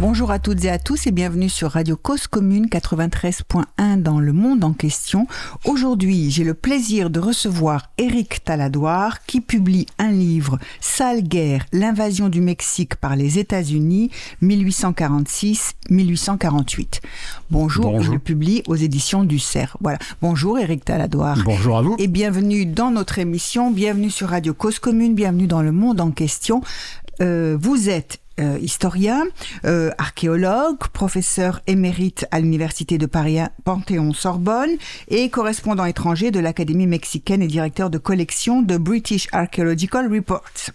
Bonjour à toutes et à tous et bienvenue sur Radio Cause Commune 93.1 dans le monde en question. Aujourd'hui, j'ai le plaisir de recevoir Éric Taladoire qui publie un livre Sale guerre, l'invasion du Mexique par les États-Unis 1846-1848. Bonjour, Bonjour. je le publie aux éditions du Cerf. Voilà. Bonjour Éric Taladoire. Bonjour à vous. Et bienvenue dans notre émission, bienvenue sur Radio Cause Commune, bienvenue dans le monde en question. Euh, vous êtes euh, historien, euh, archéologue, professeur émérite à l'Université de Paris Panthéon-Sorbonne et correspondant étranger de l'Académie mexicaine et directeur de collection de British Archaeological Reports.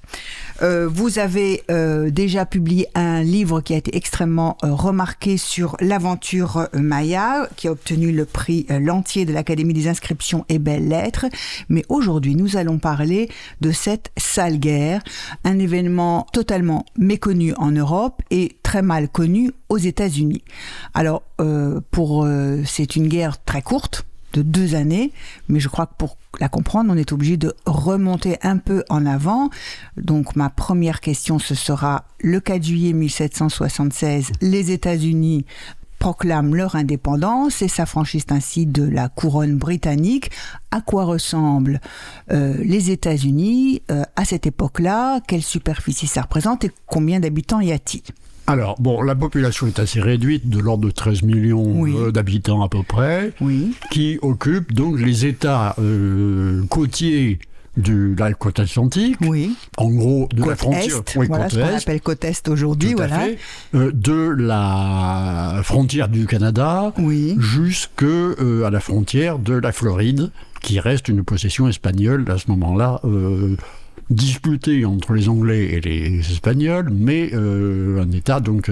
Euh, vous avez euh, déjà publié un livre qui a été extrêmement remarqué sur l'aventure Maya, qui a obtenu le prix L'Entier de l'Académie des inscriptions et belles-lettres. Mais aujourd'hui, nous allons parler de cette sale guerre, un événement totalement méconnu en Europe et très mal connu aux États-Unis. Alors, euh, pour euh, c'est une guerre très courte de deux années, mais je crois que pour la comprendre, on est obligé de remonter un peu en avant. Donc ma première question, ce sera le 4 juillet 1776, les États-Unis proclament leur indépendance et s'affranchissent ainsi de la couronne britannique. À quoi ressemblent euh, les États-Unis euh, à cette époque-là? Quelle superficie ça représente et combien d'habitants y a-t-il? Alors, bon, la population est assez réduite, de l'ordre de 13 millions Oui. euh, d'habitants à peu près, Oui. qui occupent donc les États euh, côtiers de la côte atlantique, Oui. en gros de la Côte frontière, Est, oui, voilà côte ce qu'on appelle côte Est aujourd'hui, voilà. euh, de la frontière du Canada Oui. jusque euh, à la frontière de la Floride, qui reste une possession espagnole à ce moment-là, euh, disputée entre les Anglais et les Espagnols, mais un État donc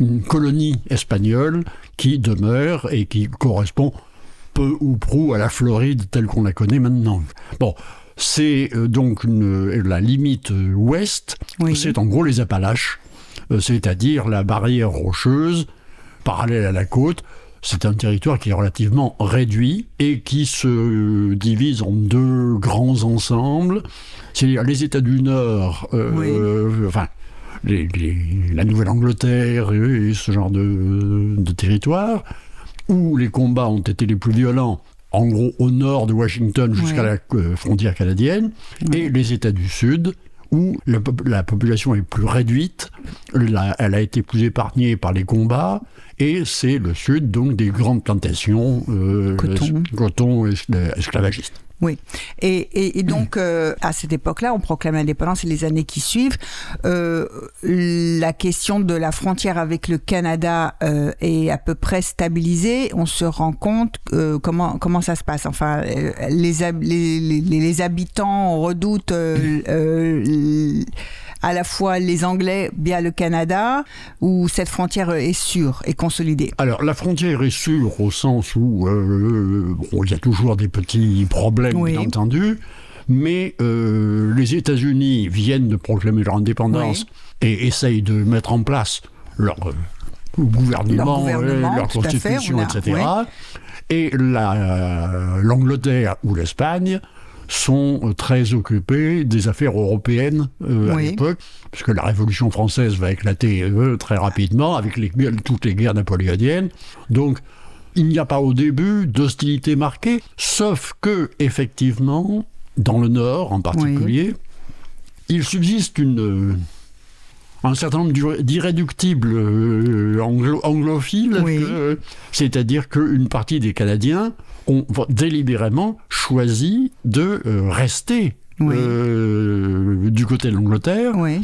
une colonie espagnole qui demeure et qui correspond peu ou prou à la Floride telle qu'on la connaît maintenant. Bon. C'est euh, donc une- la limite euh, ouest, Oui. c'est en gros les Appalaches, euh, c'est-à-dire la barrière rocheuse parallèle à la côte. C'est un territoire qui est relativement réduit et qui se divise en deux grands ensembles. C'est-à-dire les États du Nord, euh, Oui. euh, enfin, les- les- la Nouvelle-Angleterre et, et ce genre de, de territoire, où les combats ont été les plus violents, en gros au nord de Washington jusqu'à Ouais. la euh, frontière canadienne, et les États du Sud, où la, pop- la population est plus réduite, la- elle a été plus épargnée par les combats, et c'est le Sud, donc des grandes plantations euh, Coton. es- coton es- esclavagistes. Oui. Et, et- et donc, euh, à cette époque-là, on proclame l'indépendance et les années qui suivent. euh, la question de la frontière avec le Canada euh, est à peu près stabilisée. On se rend compte euh, comment, comment ça se passe. Enfin, euh, les, les, les, les habitants redoutent euh, à la fois les Anglais via le Canada, où cette frontière est sûre et consolidée. Alors, la frontière est sûre au sens où euh, bon, il y a toujours des petits problèmes, Oui. bien entendu, mais euh, les États-Unis viennent de proclamer leur indépendance et essayent de mettre en place leur euh, gouvernement, Leur gouvernement, euh, leur tout à fait, constitution, a- etc. ouais. Et la- euh, l'Angleterre ou l'Espagne sont euh, très occupés des affaires européennes euh, à l'époque, puisque la Révolution française va éclater euh, très rapidement avec les, toutes les guerres napoléoniennes. Donc, il n'y a pas au début d'hostilité marquée, sauf que, effectivement, dans le Nord en particulier, il subsiste une, un certain nombre d'ir- d'irréductibles euh, anglo- anglophiles, Oui. c'est-à-dire qu'une partie des Canadiens ont délibérément choisi de euh, rester Oui. euh, du côté de l'Angleterre. Oui,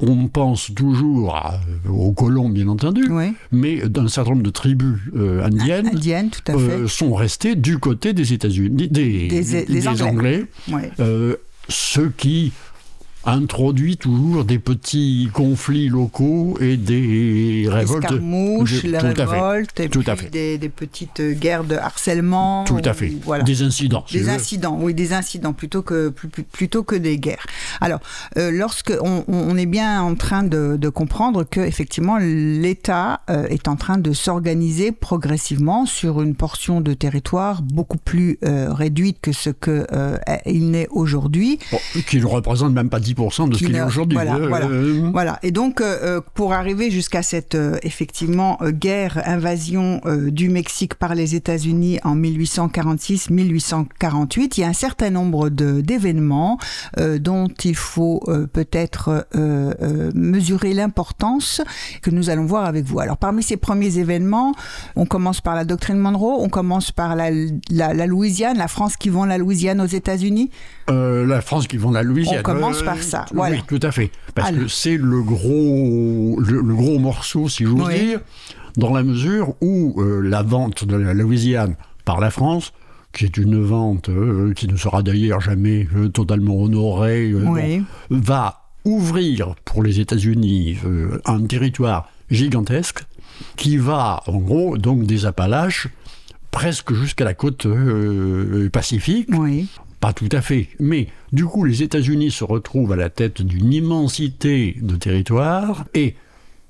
On pense toujours à- aux colons, bien entendu, oui. mais d'un certain nombre de tribus euh, indiennes Indienne, tout à fait. euh, sont restées du côté des États-Unis, des, Des- des Anglais. Anglais, euh, ce qui introduit toujours des petits conflits locaux et des révoltes. Escarmouches, de- les révoltes, et Tout puis à fait. Des, des petites guerres de harcèlement. Tout à ou- fait. Voilà. Des incidents. Des incidents, oui, des incidents plutôt que plutôt que des guerres. Alors, euh, lorsque on, on est bien en train de, de comprendre que effectivement l'État euh, est en train de s'organiser progressivement sur une portion de territoire beaucoup plus euh, réduite que ce que euh, il n'est aujourd'hui. Bon, qui ne représente même pas 10% de ce Qui qu'il aujourd'hui. voilà, Euh, voilà. euh, Voilà. Et donc, euh, euh, pour arriver jusqu'à cette euh, effectivement euh, guerre, invasion euh, du Mexique par les États-Unis en 1846-1848, il y a un certain nombre d'événements euh, dont il faut euh, peut-être euh, euh, mesurer l'importance que nous allons voir avec vous. Alors, parmi ces premiers événements, on commence par la doctrine Monroe, on commence par la, la, la Louisiane, la France qui vend la Louisiane aux États-Unis. Euh, la France qui vend la Louisiane. On commence Euh, par ça, oui, tout à fait. Parce Alors. que c'est le gros, le, le gros morceau, si j'ose Oui. dire, dans la mesure où euh, la vente de la Louisiane par la France, qui est une vente euh, qui ne sera d'ailleurs jamais totalement honorée, Oui. bon, va ouvrir pour les États-Unis un territoire gigantesque qui va, en gros, donc des Appalaches presque jusqu'à la côte euh, pacifique. Oui. Pas tout à fait. Mais du coup, les États-Unis se retrouvent à la tête d'une immensité de territoire et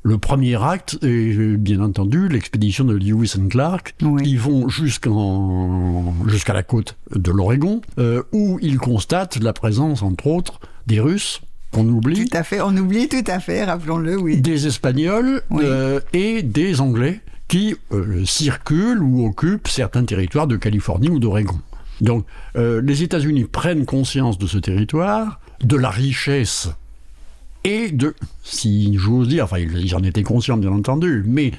le premier acte est euh, bien entendu l'expédition de Lewis and Clark. Oui. Ils vont jusqu'en jusqu'à la côte de l'Oregon euh, où ils constatent la présence entre autres des Russes qu'on oublie, Tout à fait, on oublie tout à fait, rappelons-le, oui. des Espagnols Oui. euh, et des Anglais qui euh, circulent ou occupent certains territoires de Californie ou d'Oregon. Donc euh, les États-Unis prennent conscience de ce territoire, de la richesse et de, si j'ose dire, enfin ils en étaient conscients bien entendu, mais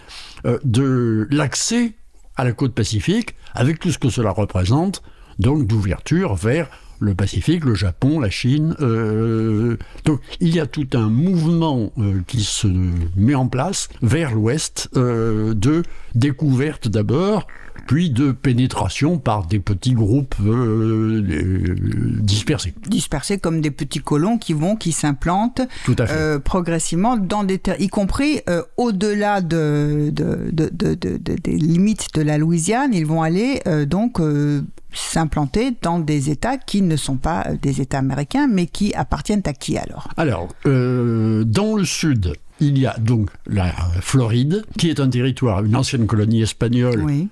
euh, de l'accès à la côte pacifique avec tout ce que cela représente, donc d'ouverture vers le Pacifique, le Japon, la Chine. euh, donc il y a tout un mouvement qui se met en place vers l'ouest de découverte d'abord, puis de pénétration par des petits groupes euh, euh, dispersés. dispersés comme des petits colons qui vont, qui s'implantent euh, progressivement dans des terres, y compris euh, au-delà de, de, de, de- de- de- des limites de la Louisiane, ils vont aller donc s'implanter dans des États qui ne sont pas des États américains, mais qui appartiennent à qui alors? Alors, euh, dans le sud, il y a donc la Floride, qui est un territoire, une ancienne colonie espagnole, Oui,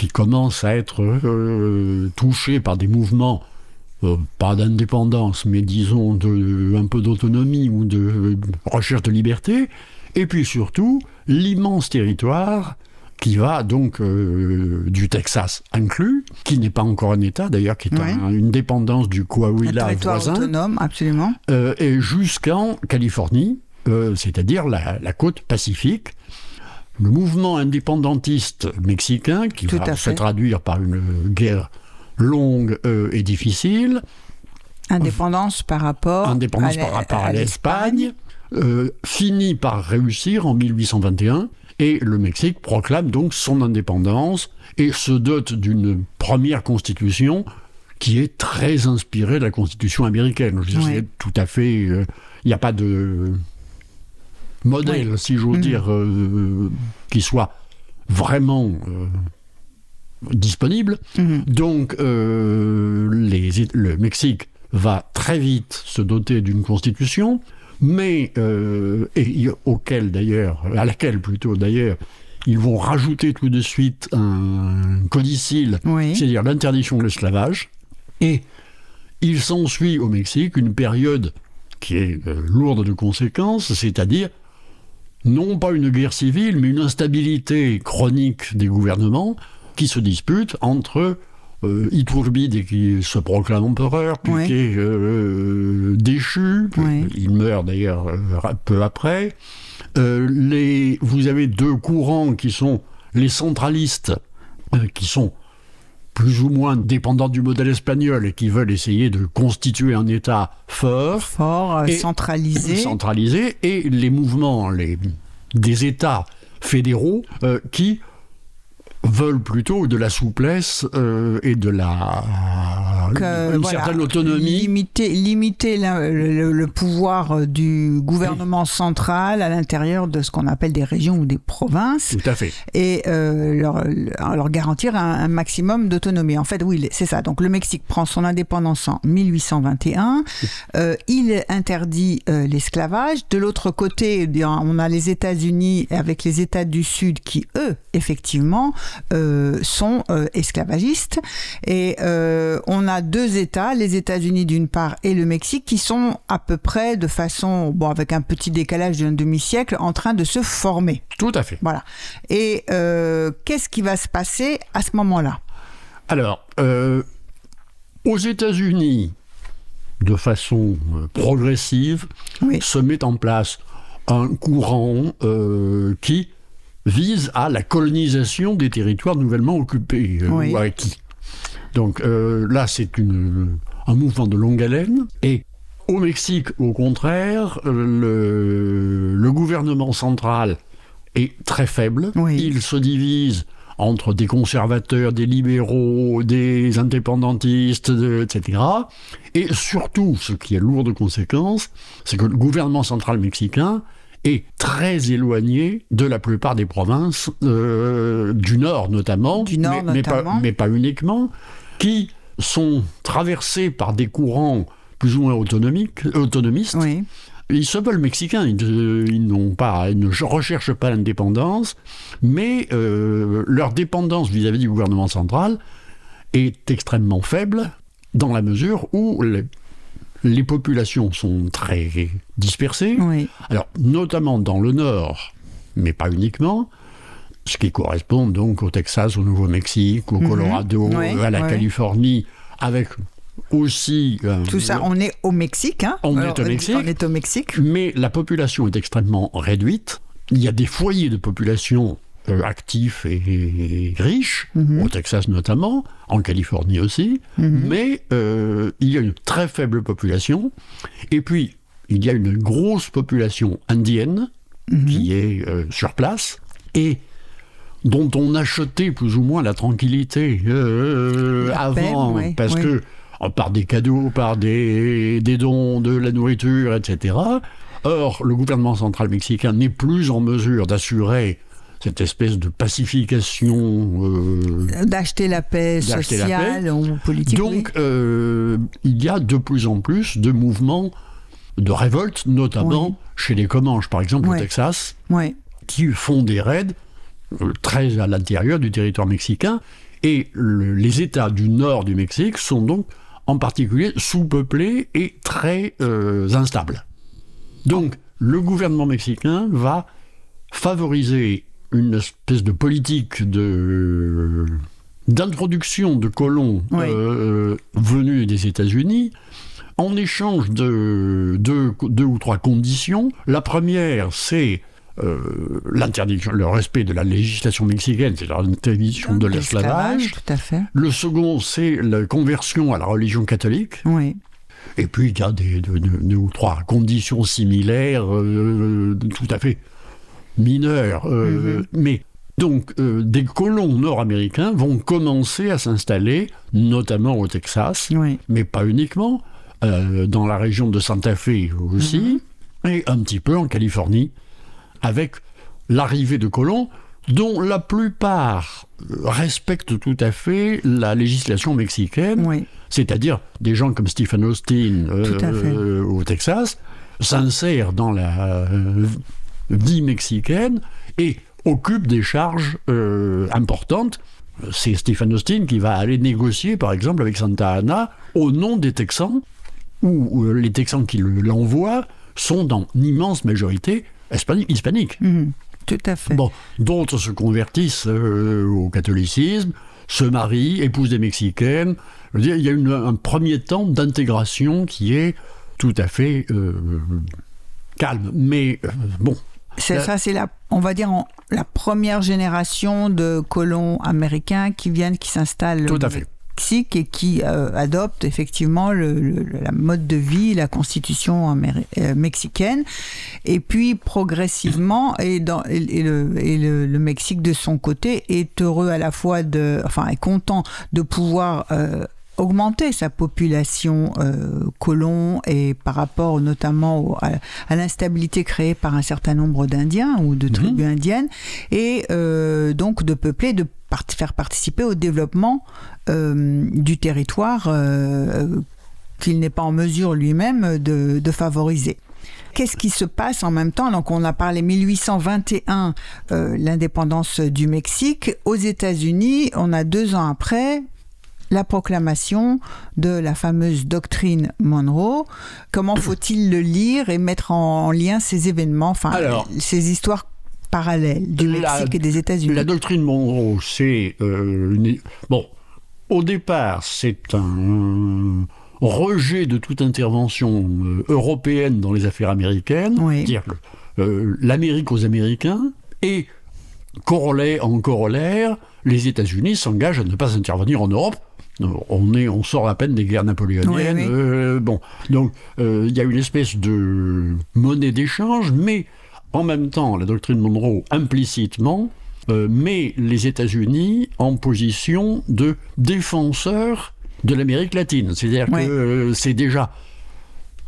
qui commence à être euh, touchée par des mouvements, euh, pas d'indépendance, mais disons de, un peu d'autonomie ou de euh, recherche de liberté. Et puis surtout, l'immense territoire qui va donc euh, du Texas inclus, qui n'est pas encore un État d'ailleurs, qui est Oui. un- une dépendance du un Coahuila territoire voisin. autonome, absolument. Euh, et jusqu'en Californie, euh, c'est-à-dire la, la côte pacifique. Le mouvement indépendantiste mexicain, qui Tout va se traduire par une guerre longue euh, et difficile, Indépendance par rapport indépendance à l'Espagne, euh, finit par réussir en 1821, et le Mexique proclame donc son indépendance et se dote d'une première constitution qui est très inspirée de la constitution américaine. Je Oui. tout à fait... euh, Il n'y a pas de modèle, si j'ose Mhm. dire, euh, qui soit vraiment euh, disponible. Mhm. Donc, euh, les- le Mexique va très vite se doter d'une constitution, mais et auquel d'ailleurs, à laquelle plutôt d'ailleurs, ils vont rajouter tout de suite un codicile, Oui. c'est-à-dire l'interdiction de l'esclavage, et il s'ensuit au Mexique une période qui est lourde de conséquences, c'est-à-dire non pas une guerre civile, mais une instabilité chronique des gouvernements qui se disputent entre euh, Iturbide qui se proclame empereur, puis qui est euh, déchu, Oui. il meurt d'ailleurs euh, peu après. Euh, les, vous avez deux courants qui sont les centralistes, euh, qui sont plus ou moins dépendants du modèle espagnol et qui veulent essayer de constituer un État fort, Fort, euh, Et- centralisé. centralisé, et les mouvements les, des États fédéraux euh, qui veulent plutôt de la souplesse euh, et de la Donc, euh, une certaine autonomie. Limiter, limiter le, pouvoir euh, du gouvernement central à l'intérieur de ce qu'on appelle des régions ou des provinces. Tout à fait. Et leur, leur, garantir un, maximum d'autonomie. En fait, oui, c'est ça. Donc le Mexique prend son indépendance en 1821. il interdit l'esclavage. De l'autre côté, eh on a les États-Unis avec les États du Sud qui, eux, effectivement, sont esclavagistes. Et euh, on a deux États, les États-Unis d'une part et le Mexique, qui sont à peu près de façon, bon, avec un petit décalage d'un demi-siècle, en train de se former. Tout à fait. Voilà. Et euh, qu'est-ce qui va se passer à ce moment-là? Alors, euh, aux États-Unis, de façon progressive, se met en place un courant qui vise à la colonisation des territoires nouvellement occupés ou acquis. Donc euh, là, c'est un mouvement de longue haleine. Et au Mexique, au contraire, le, le gouvernement central est très faible. Il se divise entre des conservateurs, des libéraux, des indépendantistes, etc. Et surtout, ce qui est lourd de conséquences, c'est que le gouvernement central mexicain est très éloigné de la plupart des provinces euh, du Nord notamment, du nord mais, notamment. Mais, pas, uniquement, qui sont traversés par des courants plus ou moins autonomiques, autonomistes. Ils se veulent mexicains, ils, n'ont pas, ils ne recherchent pas l'indépendance, mais euh, leur dépendance vis-à-vis du gouvernement central est extrêmement faible dans la mesure où les populations sont très dispersées. Alors, notamment dans le nord, mais pas uniquement, ce qui correspond donc au Texas, au Nouveau-Mexique, au mhm. Colorado, à la Californie, avec aussi... Euh, Tout ça, on est au Mexique. Hein on, est au Mexique, on est au Mexique. Mais la population est extrêmement réduite. Il y a des foyers de population actifs et, riches, mhm. au Texas notamment, en Californie aussi, mhm. mais euh, il y a une très faible population, et puis il y a une grosse population indienne mhm. qui est euh, sur place, et dont on achetait plus ou moins la tranquillité avant, parce que par des cadeaux, par des, des dons, de la nourriture, etc. Or, le gouvernement central mexicain n'est plus en mesure d'assurer cette espèce de pacification. Euh, D'acheter la paix sociale ou politique. Donc, euh, il y a de plus en plus de mouvements de révolte, notamment chez les Comanches, par exemple, au Texas, qui font des raids euh, très à l'intérieur du territoire mexicain. Et les États du nord du Mexique sont donc en particulier sous-peuplés et très instables. Donc, le gouvernement mexicain va favoriser une espèce de politique de d'introduction de colons euh, venus des États-Unis en échange de deux, ou trois conditions. La première, c'est euh, l'interdiction, le respect de la législation mexicaine, c'est l'interdiction de l'esclavage. Le second, c'est la conversion à la religion catholique. Oui. Et puis il y a des, deux, ou trois conditions similaires, euh, tout à fait mineurs. Euh, mhm. Mais donc, euh, des colons nord-américains vont commencer à s'installer, notamment au Texas, mais pas uniquement, euh, dans la région de Santa Fe aussi, mhm. et un petit peu en Californie, avec l'arrivée de colons dont la plupart respectent tout à fait la législation mexicaine, c'est-à-dire des gens comme Stephen Austin au Texas, s'insèrent dans la vie mexicaine et occupe des charges euh, importantes. C'est Stephen Austin qui va aller négocier, par exemple, avec Santa Ana au nom des Texans, où, les Texans qui l'envoient sont dans immense majorité hispaniques. Mhm. tout à fait. Bon, d'autres se convertissent euh, au catholicisme, se marient, épousent des Mexicaines. il y a un premier temps d'intégration qui est tout à fait euh, calme. Mais bon, c'est ça, c'est la, on va dire, la première génération de colons américains qui viennent, qui s'installent au Mexique et qui euh, adoptent effectivement le, la mode de vie, la constitution euh, mexicaine. Et puis progressivement, et, dans, et, le, et le, Mexique de son côté est heureux à la fois de, enfin, est content de pouvoir euh, augmenter sa population euh, colon et par rapport notamment au- à, à l'instabilité créée par un certain nombre d'Indiens ou de tribus indiennes et euh, donc de peupler, de part- faire participer au développement euh, du territoire qu'il n'est pas en mesure lui-même de, de favoriser. Qu'est-ce qui se passe en même temps? Donc on a parlé 1821, euh, l'indépendance du Mexique. Aux États-Unis, on a deux ans après la proclamation de la fameuse doctrine Monroe. Comment faut-il le lire et mettre en lien ces événements, enfin Alors, ces histoires parallèles du la- Mexique et des États-Unis? La doctrine Monroe, c'est euh, une- bon. Au départ, c'est un rejet de toute intervention euh, européenne dans les affaires américaines, Oui. dire euh, l'Amérique aux Américains, et corollaire, en corollaire, les États-Unis s'engagent à ne pas intervenir en Europe. Euh, On, est, on sort à peine des guerres napoléoniennes. Oui, oui. euh, bon, donc euh, il y a une espèce de monnaie d'échange, mais en même temps, la doctrine Monroe, implicitement, euh, met les États-Unis en position de défenseurs de l'Amérique latine. C'est-à-dire Oui. que c'est déjà.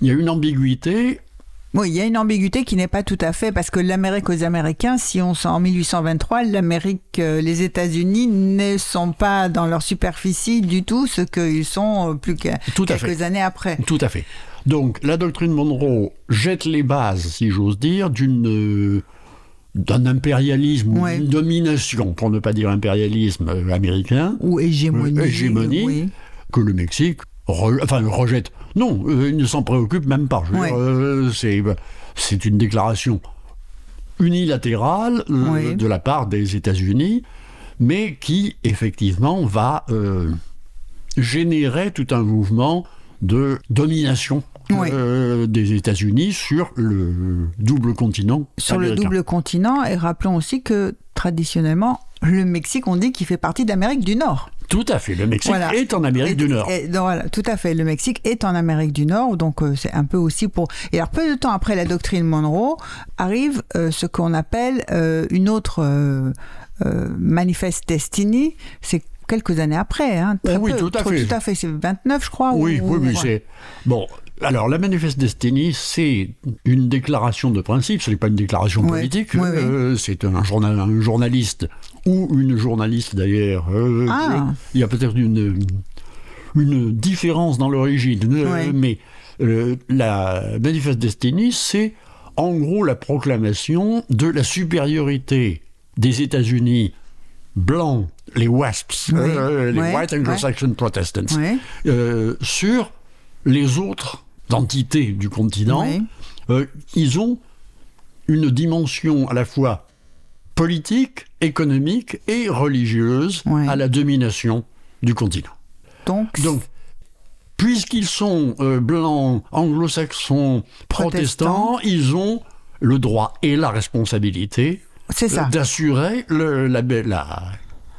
Il y a une ambiguïté. Oui, il y a une ambiguïté qui n'est pas tout à fait parce que l'Amérique aux Américains, si on sent en 1823, l'Amérique, euh, les États-Unis ne sont pas dans leur superficie du tout ce qu'ils sont euh, plus que Tout quelques fait. années après. Tout à fait. Donc la doctrine Monroe jette les bases, si j'ose dire, d'une euh, d'un impérialisme, ou Ouais. d'une domination, pour ne pas dire impérialisme américain, Ou hégémonie. Hégémonie. oui. que le Mexique re- enfin, rejette. Non, euh, il ne s'en préoccupe même pas. Ouais. euh, c'est, c'est une déclaration unilatérale euh, Oui. de la part des États-Unis, mais qui effectivement va euh, générer tout un mouvement de domination Oui. euh, des États-Unis sur le double continent Sur le double continent. Et rappelons aussi que traditionnellement, le Mexique, on dit qu'il fait partie d'Amérique du Nord. Tout à fait. Le Mexique Voilà. est en Amérique Et- du Nord. et- donc voilà, tout à fait. Le Mexique est en Amérique du Nord, donc euh, c'est un peu aussi pour. Et alors peu de temps après la doctrine Monroe arrive euh, ce qu'on appelle euh, une autre manifeste destiny. C'est quelques années après. Hein, très Oh oui, peu. tout à Trop-. Tout à fait. C'est 29, je crois. Oui, ou- oui, mais c'est. Bon, alors, la Manifeste Destiny, c'est une déclaration de principe, ce n'est pas une déclaration Ouais, politique. oui. euh, C'est un, journal, un journaliste, ou une journaliste d'ailleurs. euh, Ah. Il y a peut-être une, une différence dans l'origine, euh, Ouais. mais euh, la Manifeste Destiny, c'est en gros la proclamation de la supériorité des États-Unis blancs, les WASPs, Oui, euh, les ouais, White Anglo-Saxon Protestants, Ouais. euh, sur les autres entités du continent, euh, ils ont une dimension à la fois politique, économique et religieuse à la domination du continent. Donc, Donc, puisqu'ils sont euh, blancs, anglo-saxons, protestants, ils ont le droit et la responsabilité euh, d'assurer le- la- la-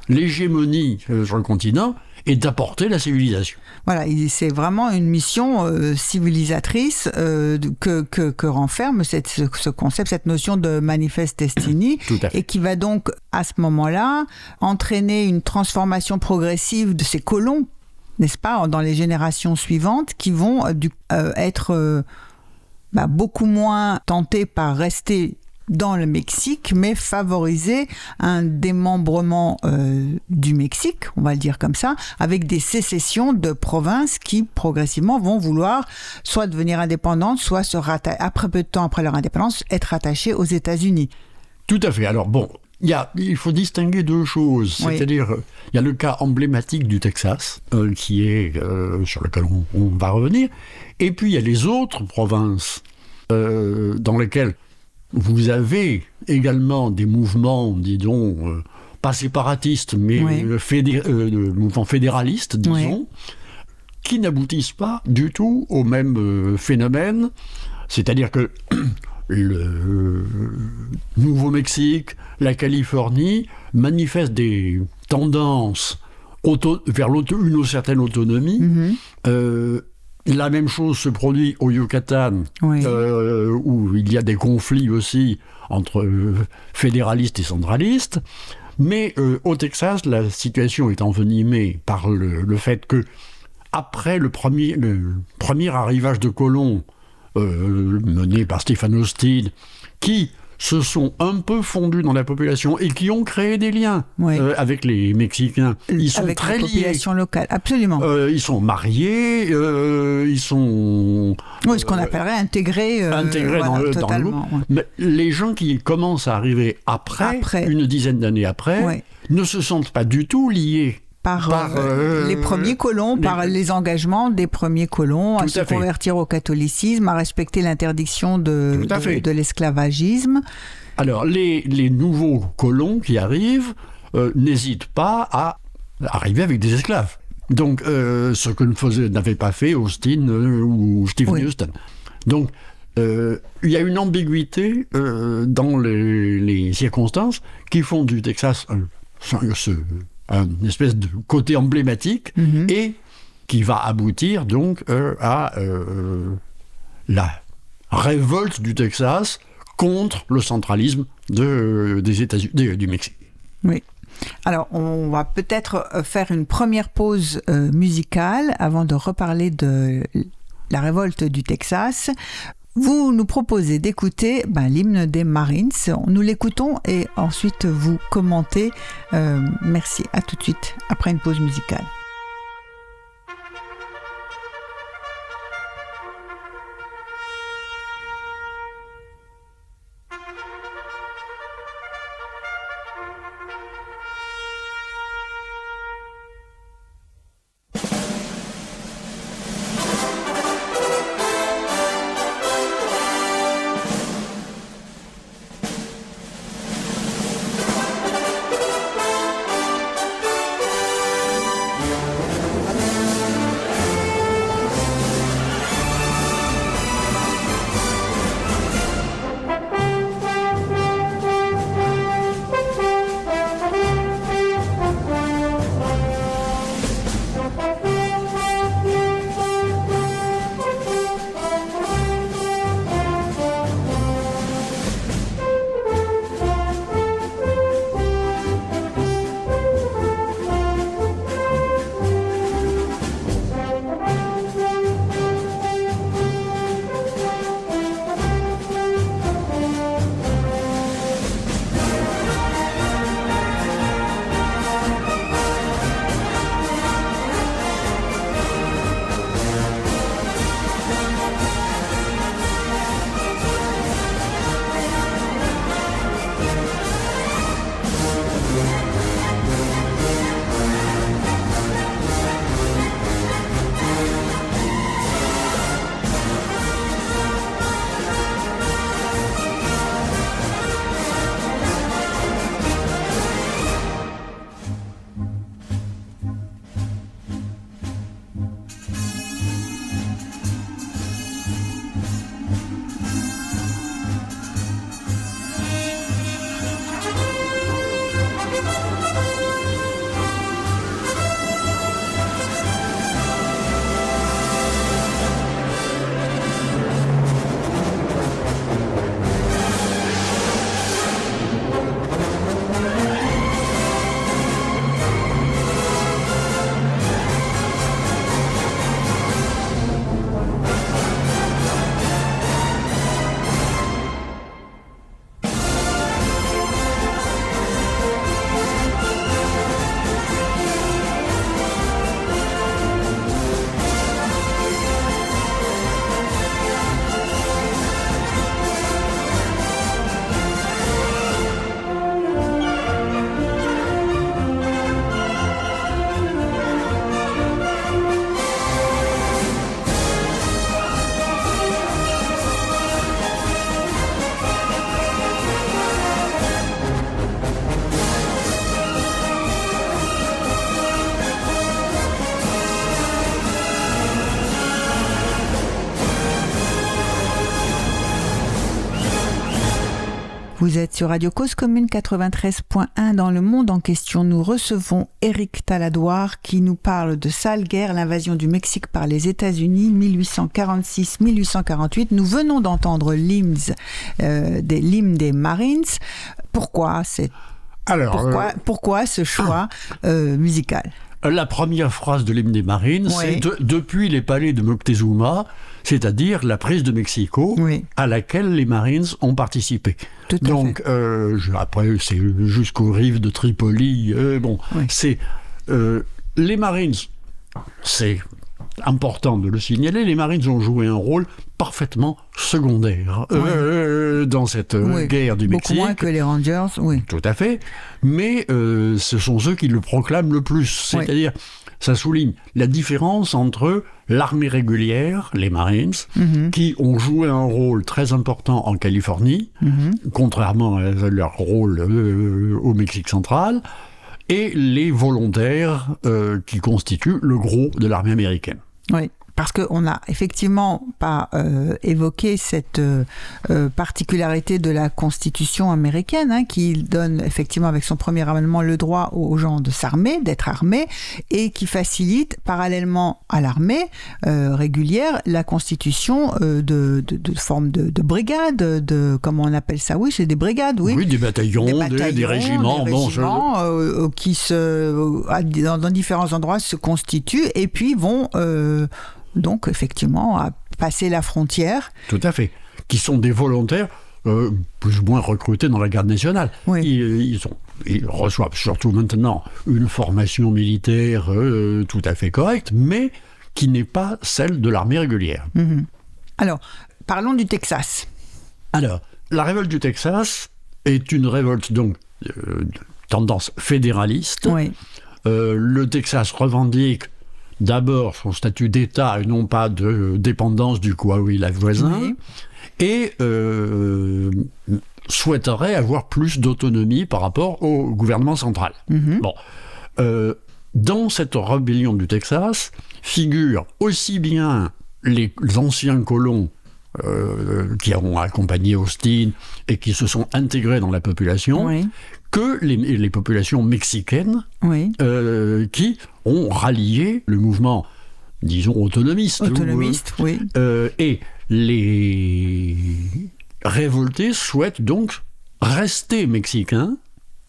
l'hégémonie sur le continent et d'apporter la civilisation. Voilà, il- c'est vraiment une mission euh, civilisatrice euh, que, que, que renferme cette, ce, ce concept, cette notion de manifeste destiny, et qui va donc à ce moment-là entraîner une transformation progressive de ces colons, n'est-ce pas, dans les générations suivantes, qui vont euh, du- être bah, beaucoup moins tentés par rester dans le Mexique, mais favoriser un démembrement euh, du Mexique, on va le dire comme ça, avec des sécessions de provinces qui progressivement vont vouloir soit devenir indépendantes, soit se après peu de temps après leur indépendance, être rattachées aux États-Unis. Tout à fait. Alors bon, il, y a, il faut distinguer deux choses. Oui. C'est-à-dire, euh, il y a le cas emblématique du Texas, euh, qui est euh, sur lequel on, on va revenir, et puis il y a les autres provinces euh, dans lesquelles vous avez également des mouvements, disons, euh, pas séparatistes, mais Oui. euh, fédé- euh, de mouvements fédéralistes, disons, qui n'aboutissent pas du tout au même euh, phénomène. C'est-à-dire que le Nouveau-Mexique, la Californie manifestent des tendances auto- vers une certaine autonomie. Mhm. Euh, la même chose se produit au Yucatan, Oui. euh, où il y a des conflits aussi entre euh, fédéralistes et centralistes. Mais euh, au Texas, la situation est envenimée par le, le fait que, après le premier, le premier arrivage de colons euh, mené par Stéphane Austin, qui se sont un peu fondus dans la population et qui ont créé des liens euh, avec les Mexicains. Ils sont Avec très la liés. population locale, absolument. Euh, ils sont mariés, euh, ils sont oui, ce qu'on appellerait intégré. euh, intégrés dans, le, dans le ouais. Mais les gens qui commencent à arriver après, Après. une dizaine d'années après, Ouais. ne se sentent pas du tout liés. Par, Par, euh, euh, les premiers colons, les- par les engagements des premiers colons à se à convertir au catholicisme, à respecter l'interdiction de, de- l'esclavagisme. Alors, les, les nouveaux colons qui arrivent euh, n'hésitent pas à arriver avec des esclaves. Donc, euh, ce que n'avait pas fait Austin euh, ou Stephen Oui. Houston. Donc, euh, il y a une ambiguïté euh, dans les, les circonstances qui font du Texas un, ce- un espèce de côté emblématique Mhm. et qui va aboutir donc euh, à euh, la révolte du Texas contre le centralisme de- des États-Unis, du Mexique. Oui. Alors, on va peut-être euh, faire une première pause musicale avant de reparler de la révolte du Texas. Vous nous proposez d'écouter ben, l'hymne des Marines. Nous l'écoutons et ensuite vous commentez. Euh, merci. À tout de suite après une pause musicale. Vous êtes sur Radio Cause Commune 93.1 dans le monde en question. Nous recevons Éric Taladoire qui nous parle de sale guerre, l'invasion du Mexique par les États-Unis 1846-1848. Nous venons d'entendre l'hymne euh, des l'hymne des Marines. Pourquoi c'est Alors, pourquoi, euh, pourquoi ce choix euh, musical? La première phrase de l'hymne des Marines, c'est de- depuis les palais de Moctezuma, c'est-à-dire la prise de Mexico, Oui. à laquelle les Marines ont participé. Tout à Donc, fait. euh, je- après, c'est jusqu'aux rives de Tripoli. euh, bon, Oui. c'est euh, les Marines. C'est important de le signaler. Les Marines ont joué un rôle parfaitement secondaire euh, dans cette Oui. guerre du Beaucoup Mexique. moins que les Rangers, oui. Tout à fait. Mais euh, ce sont ceux qui le proclament le plus. Oui. C'est-à-dire, ça souligne la différence entre l'armée régulière, les Marines, Mhm. qui ont joué un rôle très important en Californie, Mhm. contrairement à leur rôle euh, au Mexique central, et les volontaires euh, qui constituent le gros de l'armée américaine. Oui, parce qu'on n'a effectivement pas euh, évoqué cette euh, euh, particularité de la Constitution américaine, hein, qui donne effectivement avec son premier amendement le droit aux gens de s'armer, d'être armés, et qui facilite parallèlement à l'armée euh, régulière la constitution de, de, de forme de, de brigade, de comment on appelle ça? Oui, c'est des brigades, oui. Oui, des bataillons, des, des régiments. des bon, je- régiments, qui se, dans, dans différents endroits se constituent et puis vont donc effectivement à passer la frontière. Tout à fait. Qui sont des volontaires euh, plus ou moins recrutés dans la garde nationale. Oui. Ils, ils sont- ils reçoivent surtout maintenant une formation militaire euh, tout à fait correcte, mais qui n'est pas celle de l'armée régulière. Mhm. Alors, parlons du Texas. Alors, la révolte du Texas est une révolte donc euh, de tendance fédéraliste. Oui. Euh, le Texas revendique d'abord son statut d'État et non pas de dépendance du Coahuila voisin, Oui. et euh, souhaiterait avoir plus d'autonomie par rapport au gouvernement central. Mhm. Bon, Euh, dans cette rébellion du Texas figurent aussi bien les anciens colons euh, qui ont accompagné Austin et qui se sont intégrés dans la population, Oui. Que les, les populations mexicaines Oui. euh, qui ont rallié le mouvement, disons, autonomiste. ou, Autonomiste, oui. euh, et les révoltés souhaitent donc rester mexicains,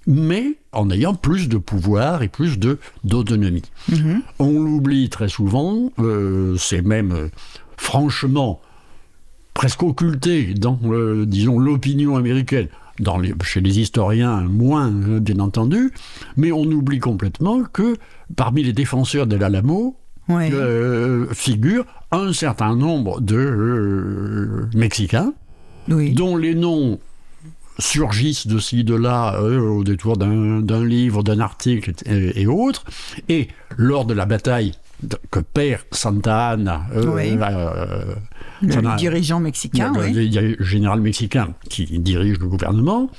mais en ayant plus de pouvoir et plus de d'autonomie. Mhm. On l'oublie très souvent, euh, c'est même euh, franchement presque occulté dans, euh, disons, l'opinion américaine, dans les- chez les historiens moins, euh, bien entendu, mais on oublie complètement que parmi les défenseurs de l'Alamo Oui. euh, figurent un certain nombre de euh, Mexicains, oui. dont les noms surgissent de ci, de là, euh, au détour d'un livre, d'un article et, et autres. Et lors de la bataille que perd Santa Anna, euh, Oui. euh, le ça n'a- dirigeant il y mexicain, a le- oui. il y a le général mexicain qui dirige le gouvernement,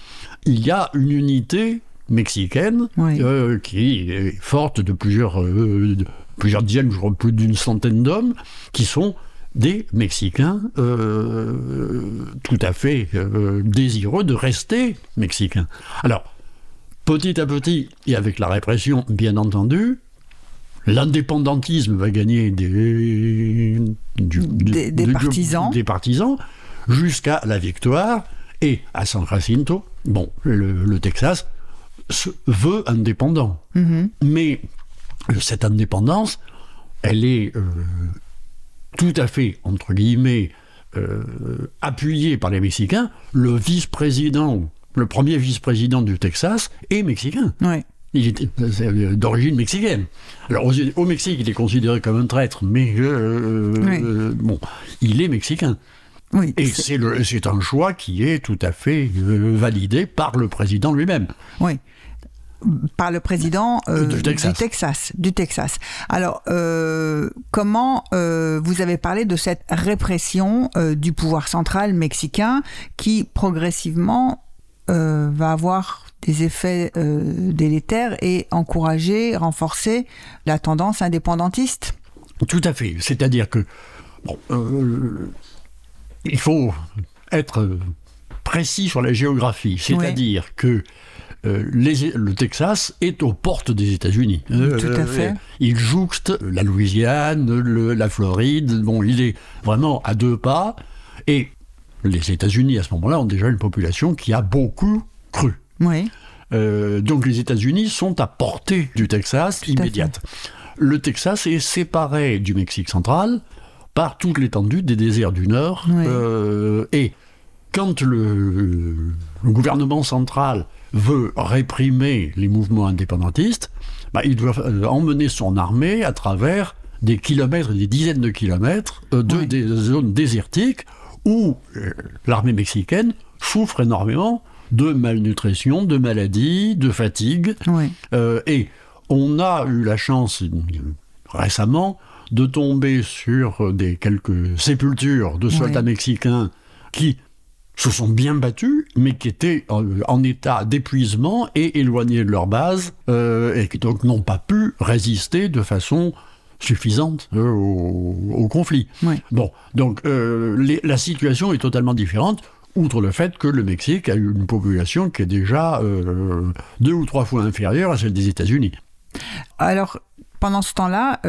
il y a une unité mexicaine Oui. euh, qui est forte de plusieurs, euh, de plusieurs dizaines, je crois plus d'une centaine d'hommes, qui sont des Mexicains euh, tout à fait euh, désireux de rester Mexicains. Alors, petit à petit, et avec la répression, bien entendu, l'indépendantisme va gagner des, du- Des- des du- partisans. des partisans jusqu'à la victoire. Et à San Jacinto, bon, le, le Texas se veut indépendant. Mhm. Mais cette indépendance, elle est euh, tout à fait, entre guillemets, euh, appuyée par les Mexicains. Le vice-président, le premier vice-président du Texas est mexicain. Il était c'est, euh, d'origine mexicaine. Alors au Mexique, il est considéré comme un traître, mais euh, Oui. euh, bon, il est mexicain. Oui. Et c'est- un choix qui est tout à fait euh, validé par le président lui-même. Oui. Par le président euh, Du Texas. du Texas. Du Texas. Alors, euh, comment euh, vous avez parlé de cette répression euh, du pouvoir central mexicain qui progressivement euh, va avoir des effets euh, délétères et encourager, renforcer la tendance indépendantiste Tout à fait. C'est-à-dire que bon, euh, il faut être précis sur la géographie. C'est-à-dire que les- le Texas est aux portes des États-Unis. Tout à fait. il jouxte la Louisiane, le- la Floride. Bon, il est vraiment à deux pas. Et les États-Unis, à ce moment-là, ont déjà une population qui a beaucoup cru. Oui. Euh, donc les États-Unis sont à portée du Texas Tout immédiate. Le Texas est séparé du Mexique central par toute l'étendue des déserts du Nord. Oui. Euh, et quand le, le gouvernement central veut réprimer les mouvements indépendantistes, bah, il doit euh, emmener son armée à travers des kilomètres des dizaines de kilomètres euh, de Oui. des zones désertiques où euh, l'armée mexicaine souffre énormément de malnutrition, de maladies, de fatigue. Oui. Euh, et on a eu la chance euh, récemment de tomber sur des quelques sépultures de soldats mexicains qui se sont bien battus, mais qui étaient en, en état d'épuisement et éloignés de leur base, euh, et qui donc n'ont pas pu résister de façon suffisante euh, au, au conflit. Oui. Bon, donc euh, les- la situation est totalement différente, outre le fait que le Mexique a une population qui est déjà euh, deux ou trois fois inférieure à celle des États-Unis. Alors, pendant ce temps-là,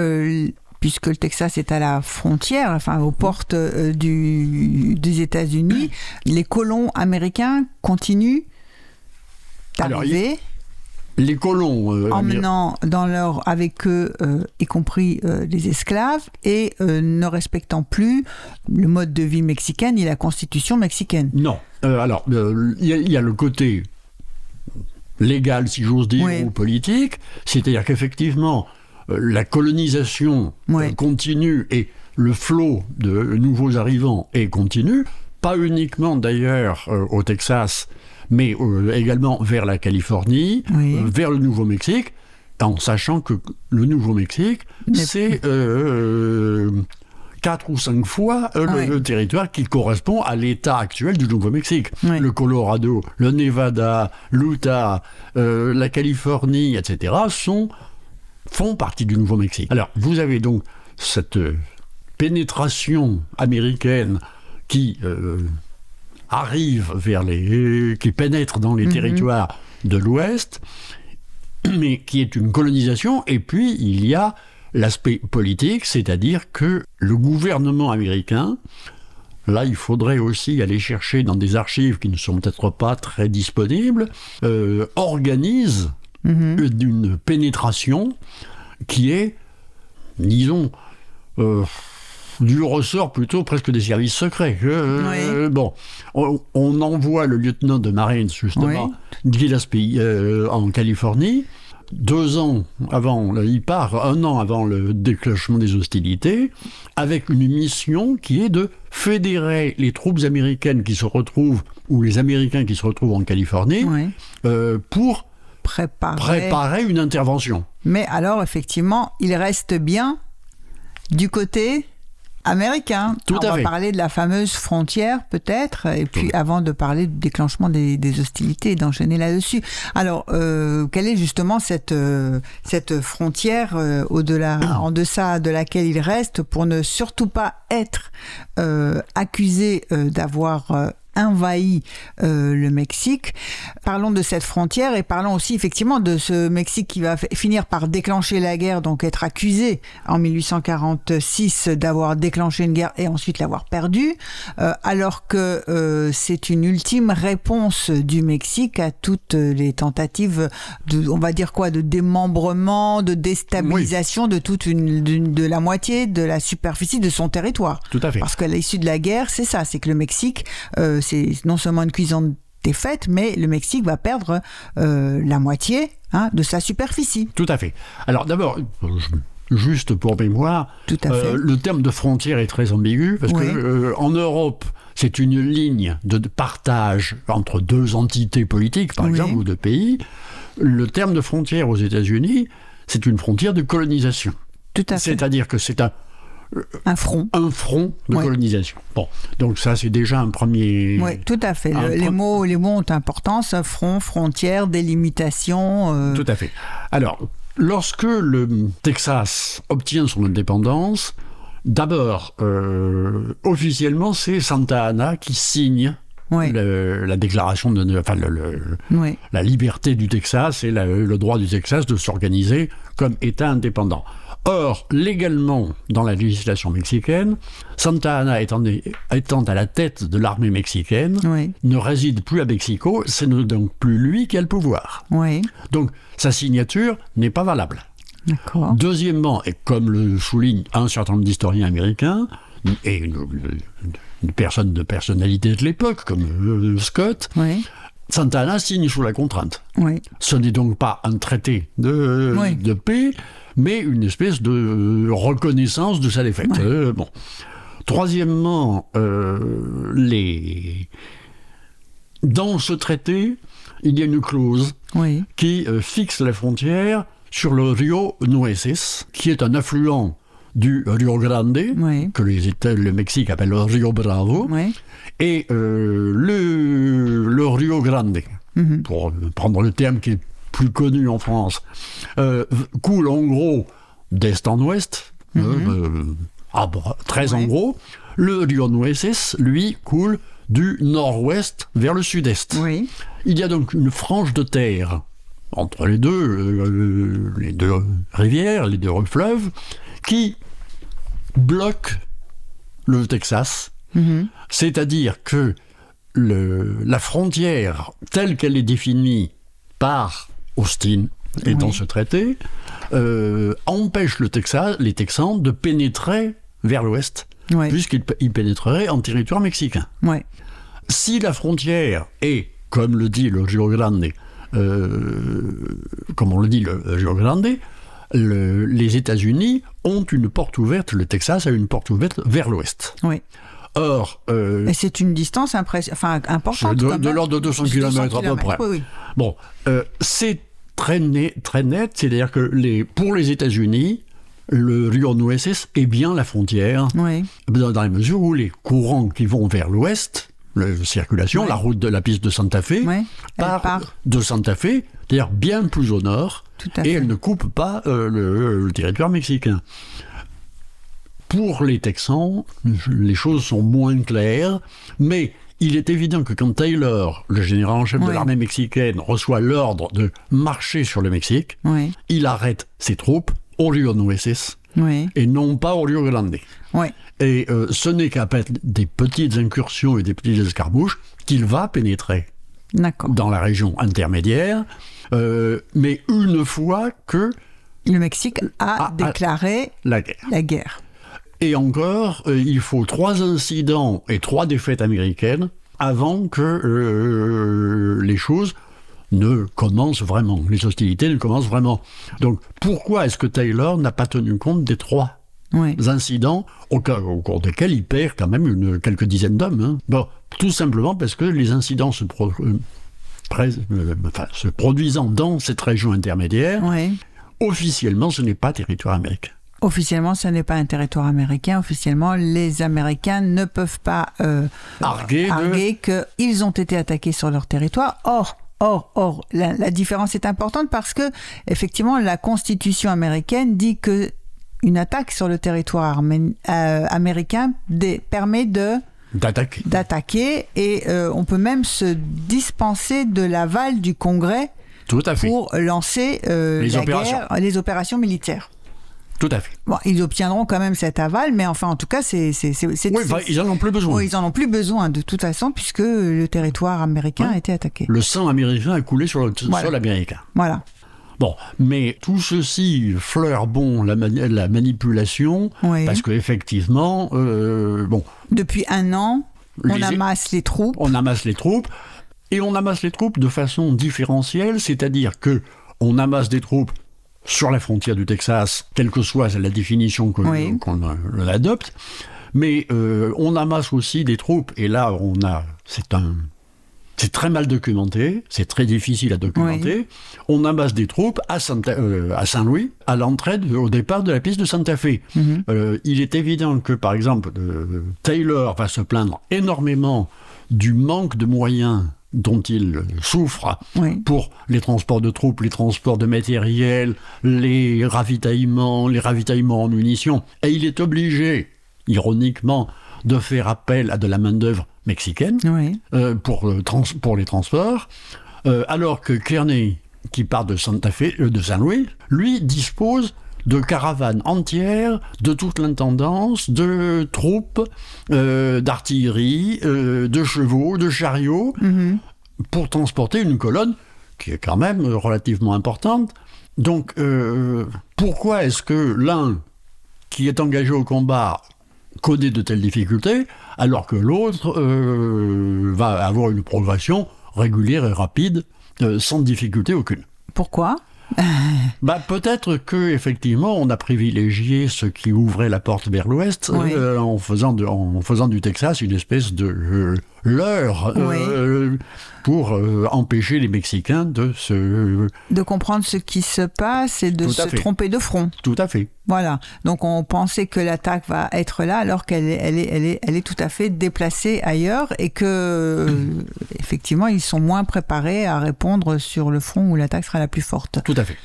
puisque le Texas est à la frontière, enfin aux portes du, des États-Unis, les colons américains continuent d'arriver, Les colons euh, emmenant dans leur, avec eux, euh, y compris euh, les esclaves, et ne respectant plus le mode de vie mexicain ni la constitution mexicaine. Non. Alors, il y, a- il y a le côté légal, si j'ose dire, Oui. ou politique, c'est-à-dire qu'effectivement, la colonisation Oui. continue et le flot de nouveaux arrivants est continu, pas uniquement d'ailleurs au Texas, mais euh, également vers la Californie, Oui. euh, vers le Nouveau-Mexique, en sachant que le Nouveau-Mexique, c'est euh, quatre ou cinq fois euh, le- Ouais. le, territoire qui correspond à l'état actuel du Nouveau-Mexique. Ouais. Le Colorado, le Nevada, l'Utah, euh, la Californie, etc. sont font partie du Nouveau-Mexique. Alors, vous avez donc cette pénétration américaine qui euh, arrive vers les. qui pénètre dans les Mhm. territoires de l'Ouest, mais qui est une colonisation, et puis il y a l'aspect politique, c'est-à-dire que le gouvernement américain, là il faudrait aussi aller chercher dans des archives qui ne sont peut-être pas très disponibles, euh, organise Mhm. d'une pénétration qui est, disons, euh, du ressort plutôt presque des services secrets. Euh, Bon, on, on envoie le lieutenant de Marines, justement, Gillespie, euh, en Californie. Deux ans avant, il part un an avant le déclenchement des hostilités, avec une mission qui est de fédérer les troupes américaines qui se retrouvent, ou les Américains qui se retrouvent en Californie, Oui. euh, pour Préparer. préparer une intervention. Mais alors, effectivement, il reste bien du côté américain. Tout On à va fait. parler de la fameuse frontière, peut-être, et puis avant de parler du déclenchement des, des hostilités et d'enchaîner là-dessus. Alors, euh, quelle est justement cette, euh, cette frontière euh, au-delà, en deçà de laquelle il reste pour ne surtout pas être euh, accusé d'avoir envahi euh, le Mexique. Parlons de cette frontière et parlons aussi effectivement de ce Mexique qui va finir par déclencher la guerre, donc être accusé en 1846 d'avoir déclenché une guerre et ensuite l'avoir perdue, euh, alors que euh, c'est une ultime réponse du Mexique à toutes les tentatives de, on va dire quoi, de démembrement, de déstabilisation de toute une, de la moitié de la superficie de son territoire. Tout à fait. Parce qu'à l'issue de la guerre, c'est ça, c'est que le Mexique, euh, c'est non seulement une cuisine défaite, mais le Mexique va perdre euh, la moitié hein, de sa superficie. Tout à fait. Alors d'abord, juste pour mémoire, Tout à fait. euh, le terme de frontière est très ambigu parce Oui. que euh, en Europe, c'est une ligne de partage entre deux entités politiques, par Oui. exemple, ou deux pays. Le terme de frontière aux États-Unis, c'est une frontière de colonisation. Tout à fait. C'est-à-dire que c'est un, Un front. un front de colonisation. Bon, donc ça c'est déjà un premier. Oui, tout à fait. Le- les, mots, les mots ont importance. Front, frontière, délimitation. euh, Tout à fait. Alors, lorsque le Texas obtient son indépendance, d'abord, euh, officiellement, c'est Santa Anna qui signe le- la déclaration de, enfin, le- le- Oui. la liberté du Texas et la- le droit du Texas de s'organiser comme État indépendant. Or, légalement, dans la législation mexicaine, Santa Anna étant, étant à la tête de l'armée mexicaine, Oui. ne réside plus à Mexico, c'est donc plus lui qui a le pouvoir. Oui. Donc, sa signature n'est pas valable. Deuxièmement, et comme le souligne un certain nombre d'historiens américains, et une, une personne de personnalité de l'époque, comme euh, Scott, Oui. Santa Anna signe sous la contrainte. Oui. Ce n'est donc pas un traité de, Oui. de paix, mais une espèce de reconnaissance de sa défaite. Ouais. Euh, bon. Troisièmement, euh, les... dans ce traité, il y a une clause Oui. qui euh, fixe la frontière sur le Rio Nueces, qui est un affluent du Rio Grande, Oui. que les États, le Mexique appelle le Rio Bravo, Oui. et euh, le, le Rio Grande, Mhm. pour prendre le terme qui est plus connu en France, euh, coule en gros d'est en ouest, euh, euh, ah, bah, très en gros. Le Rio Nueces, lui, coule du nord-ouest vers le sud-est. Oui. Il y a donc une frange de terre entre les deux, euh, les deux rivières, les deux fleuves, qui bloque le Texas. Mhm. C'est-à-dire que le- la frontière telle qu'elle est définie par Austin et dans Oui. ce traité euh, empêche le Texas, les Texans de pénétrer vers l'ouest, puisqu'ils pénétreraient en territoire mexicain. Si la frontière est, comme le dit le Rio Grande, euh, comme on le dit le Rio Grande, le- les États-Unis ont une porte ouverte, le Texas a une porte ouverte vers l'ouest. Oui. Or, euh, c'est une distance impress- enfin, importante. De- l'ordre de 200 kilomètres à peu près. Oui, oui. bon, euh, c'est très, net- très net, c'est-à-dire que les, pour les États-Unis, le Rio Nueces est bien la frontière, Oui. dans, dans la mesure où les courants qui vont vers l'ouest, la circulation, la route de la piste de Santa Fe, part, part. de Santa Fe, c'est-à-dire bien plus au nord, et fait. elle ne coupe pas euh, le, le territoire mexicain. Pour les Texans, les choses sont moins claires, mais il est évident que quand Taylor, le général en chef de l'armée mexicaine, reçoit l'ordre de marcher sur le Mexique, Oui. il arrête ses troupes au Rio Nueces Oui. et non pas au Rio Grande. Oui. Et euh, ce n'est qu'après des petites incursions et des petites escarmouches qu'il va pénétrer dans la région intermédiaire, euh, mais une fois que Le Mexique a déclaré la guerre. la guerre. Et encore, euh, il faut trois incidents et trois défaites américaines avant que euh, les choses ne commencent vraiment, les hostilités ne commencent vraiment. Donc pourquoi est-ce que Taylor n'a pas tenu compte des trois Oui. incidents au, cas- au cours desquels il perd quand même une, quelques dizaines d'hommes hein Bon, tout simplement parce que les incidents se, pro- euh, pré- euh, enfin, se produisant dans cette région intermédiaire, Oui. officiellement ce n'est pas territoire américain. Officiellement, ce n'est pas un territoire américain. Officiellement, les Américains ne peuvent pas euh, Arguer de- qu'ils ont été attaqués sur leur territoire. Or, or, or, la, la différence est importante parce que, effectivement, la Constitution américaine dit que une attaque sur le territoire euh, américain permet de D'attaquer. d'attaquer et euh, on peut même se dispenser de l'aval du Congrès Tout à fait. pour lancer euh, Les la opérations. guerre, les opérations militaires. Tout à fait. Bon, ils obtiendront quand même cet aval, mais enfin, en tout cas, c'est. Oui, enfin, ils en ont plus besoin. Oui, ils en ont plus besoin de toute façon, puisque le territoire américain Ouais. a été attaqué. Le sang américain a coulé sur le Voilà. sol américain. Voilà. Bon, mais tout ceci fleure bon la, mani- la manipulation, Oui. parce qu'effectivement, euh, bon, Depuis un an, on amasse les troupes. on amasse les troupes, et on amasse les troupes de façon différentielle, c'est-à-dire que on amasse des troupes sur la frontière du Texas, quelle que soit la définition Oui. qu'on euh, adopte, mais euh, on amasse aussi des troupes, et là on a, c'est un, c'est très mal documenté, c'est très difficile à documenter. On amasse des troupes à, Santa- euh, à Saint-Louis, à l'entrée, au départ de la piste de Santa Fe. Mhm. Euh, il est évident que, par exemple, Taylor va se plaindre énormément du manque de moyens dont il souffre Oui. pour les transports de troupes, les transports de matériel, les ravitaillements, les ravitaillements en munitions. Et il est obligé, ironiquement, de faire appel à de la main-d'œuvre mexicaine Oui. euh, pour, le trans- pour les transports, euh, alors que Kearney, qui part de Santa Fe, euh, de Saint-Louis, lui dispose de caravanes entières, de toute l'intendance, de troupes, euh, d'artillerie, euh, de chevaux, de chariots, Mhm. pour transporter une colonne qui est quand même relativement importante. Donc, euh, pourquoi est-ce que l'un qui est engagé au combat connaît de telles difficultés, alors que l'autre va avoir une progression régulière et rapide, sans difficulté aucune? Pourquoi? Bah, peut-être que effectivement on a privilégié ce qui ouvrait la porte vers l'ouest Oui. euh, en, faisant de- en faisant du Texas une espèce de euh, leurre euh, pour euh, empêcher les Mexicains de se... De comprendre ce qui se passe et de se fait. tromper de front. Tout à fait. Voilà. Donc on pensait que l'attaque va être là alors qu'elle est, elle est, elle est, elle est tout à fait déplacée ailleurs et que euh, effectivement ils sont moins préparés à répondre sur le front où l'attaque sera la plus forte. Tout à fait.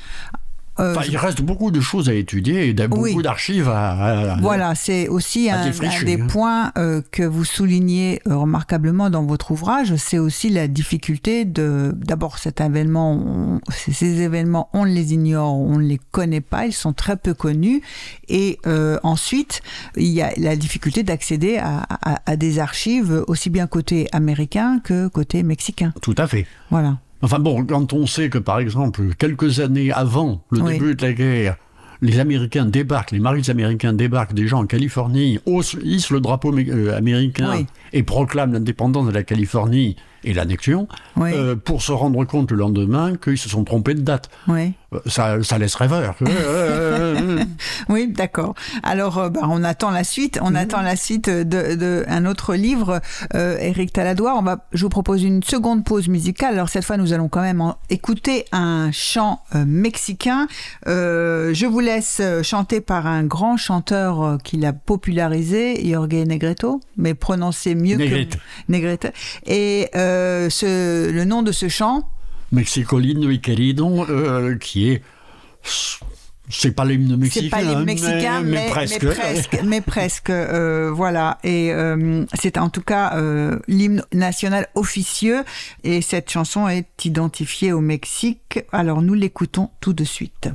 Euh, Enfin, il reste beaucoup de choses à étudier et beaucoup Oui. d'archives à, à- Voilà, c'est aussi un, des hein. points euh, que vous soulignez euh, remarquablement dans votre ouvrage. C'est aussi la difficulté de, d'abord, cet événement, on- ces, événements, on les ignore, on ne les connaît pas, ils sont très peu connus. Et ensuite, il y a la difficulté d'accéder à, à- à des archives aussi bien côté américain que côté mexicain. Tout à fait. Voilà. Enfin bon, quand on sait que par exemple, quelques années avant le Oui. début de la guerre, les Américains débarquent, les marines américains débarquent déjà en Californie, haussent- hissent le drapeau euh, américain Oui. et proclament l'indépendance de la Californie et l'annexion, Oui. euh, pour se rendre compte le lendemain qu'ils se sont trompés de date. Oui. Euh, Ça, ça laisse rêveur. Oui, d'accord. Alors, euh, bah, on attend la suite. On attend la suite de, de un autre livre, euh, Éric Taladoire. On va, je vous propose une seconde pause musicale. Alors cette fois, nous allons quand même en écouter un chant euh, mexicain. Euh, je vous laisse chanter par un grand chanteur qui l'a popularisé, Jorge Negreto, mais prononcé mieux Negrete. que Negrete. Et euh, ce, le nom de ce chant, Mexico lindo y querido, euh, qui est... C'est pas l'hymne mexicain, C'est pas mais, mais, mais presque. mais presque, mais presque, euh, voilà. Et euh, c'est en tout cas euh, l'hymne national officieux. Et cette chanson est identifiée au Mexique. Alors nous l'écoutons tout de suite.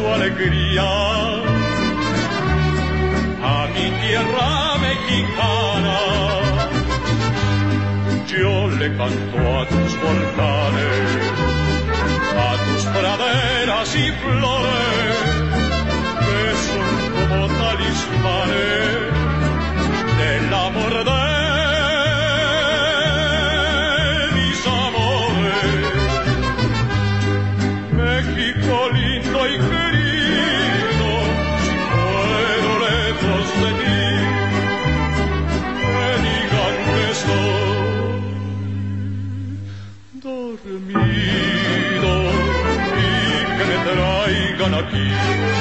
Su alegría a mi tierra mexicana. Yo le canto a tus volcanes, a tus praderas y flores que son como talismanes aquí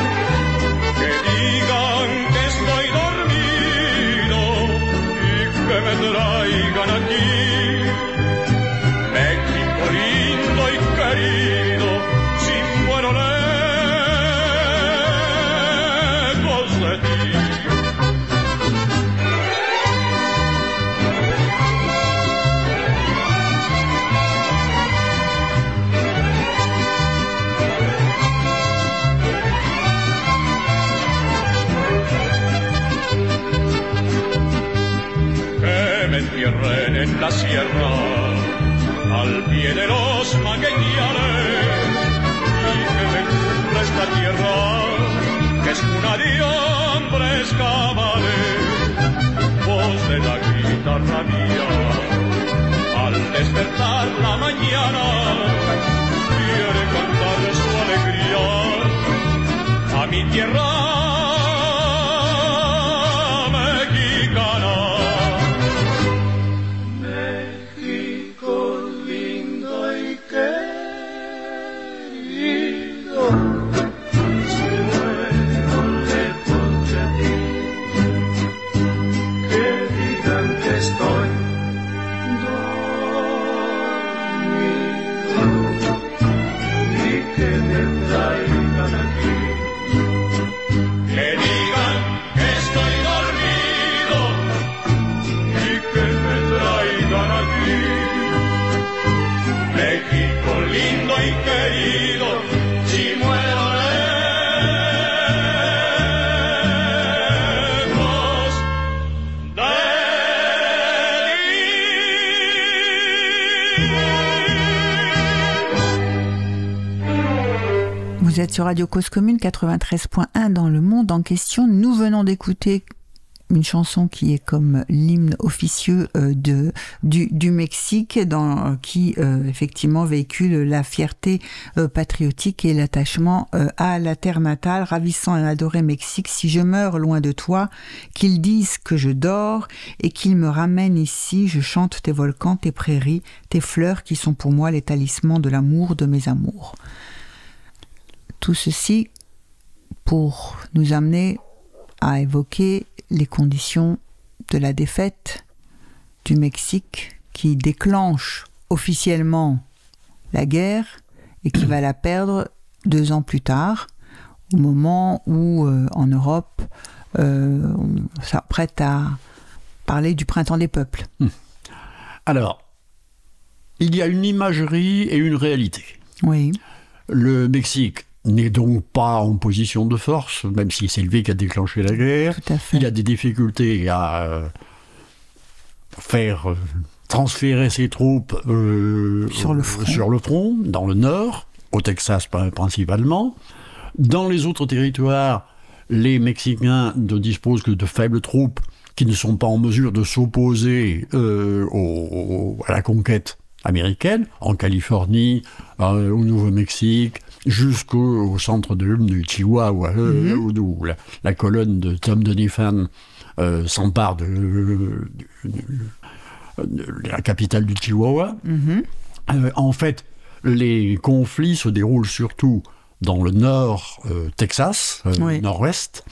pie de los magueñales, y que me cubra esta tierra, que es cuna de hombres cabales, voz de la guitarra mía, al despertar la mañana, quiere cantar su alegría. A mi tierra Radio Cause Commune 93.1 dans le monde en question. Nous venons d'écouter une chanson qui est comme l'hymne officieux euh, du, Mexique, dans, qui euh, effectivement véhicule la fierté euh, patriotique et l'attachement à la terre natale, ravissant et adoré Mexique. Si je meurs loin de toi, qu'ils disent que je dors et qu'ils me ramènent ici, je chante tes volcans, tes prairies, tes fleurs qui sont pour moi les talismans de l'amour de mes amours. Tout ceci pour nous amener à évoquer les conditions de la défaite du Mexique qui déclenche officiellement la guerre et qui va la perdre deux ans plus tard, au moment où euh, en Europe euh, on s'apprête à parler du printemps des peuples. Hmm. Alors, il y a une imagerie et une réalité. Oui. Le Mexique n'est donc pas en position de force, même si c'est lui qui a déclenché la guerre. Il a des difficultés à euh, faire euh, transférer ses troupes euh, sur, le front. sur le front, dans le nord, au Texas principalement. Dans les autres territoires, les Mexicains ne disposent que de faibles troupes qui ne sont pas en mesure de s'opposer à la conquête américaine, en Californie, au Nouveau-Mexique, jusqu'au centre de du Chihuahua, euh, mhm. où la, colonne de Tom Doniphan euh, s'empare de, la capitale du Chihuahua. Mhm. Euh, en fait, les conflits se déroulent surtout dans le nord Texas, nord-ouest,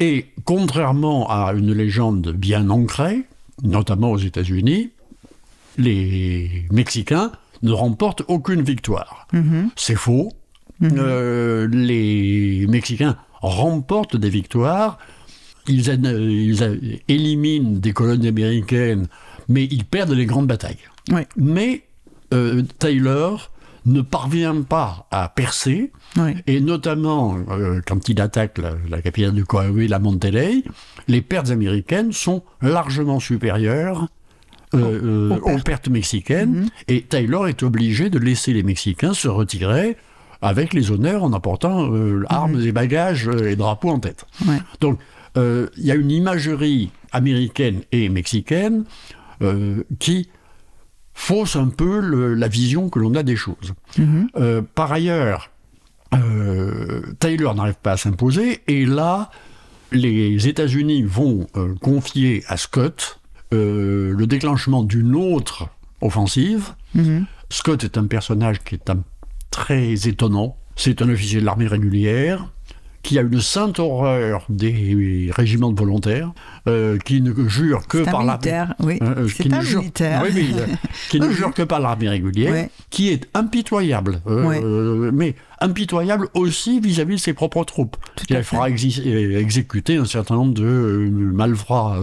et contrairement à une légende bien ancrée, notamment aux États-Unis, les Mexicains ne remportent aucune victoire. Mhm. C'est faux. Mhm. Euh, les Mexicains remportent des victoires, ils, éliminent des colonies américaines, mais ils perdent les grandes batailles. Mais euh, Taylor ne parvient pas à percer, et notamment euh, quand il attaque la, capitale du Coahuila, la Monterrey, les pertes américaines sont largement supérieures aux, pertes. mexicaines, mhm. et Taylor est obligé de laisser les Mexicains se retirer avec les honneurs en apportant euh, armes et bagages euh, et drapeaux en tête. Donc, euh, il y a une imagerie américaine et mexicaine qui fausse un peu la vision que l'on a des choses. Mhm. par ailleurs, Taylor n'arrive pas à s'imposer, et là, les États-Unis vont confier à Scott le déclenchement d'une autre offensive. Mhm. Scott est un personnage qui est un très étonnant. C'est un officier de l'armée régulière qui a une sainte horreur des régiments de volontaires, euh, qui ne jure que par l'armée. Oui. Euh, euh, militaire. qui ne jure que par l'armée régulière, qui est impitoyable. Mais impitoyable aussi vis-à-vis de ses propres troupes. il fera exécuter un certain nombre de malfrats.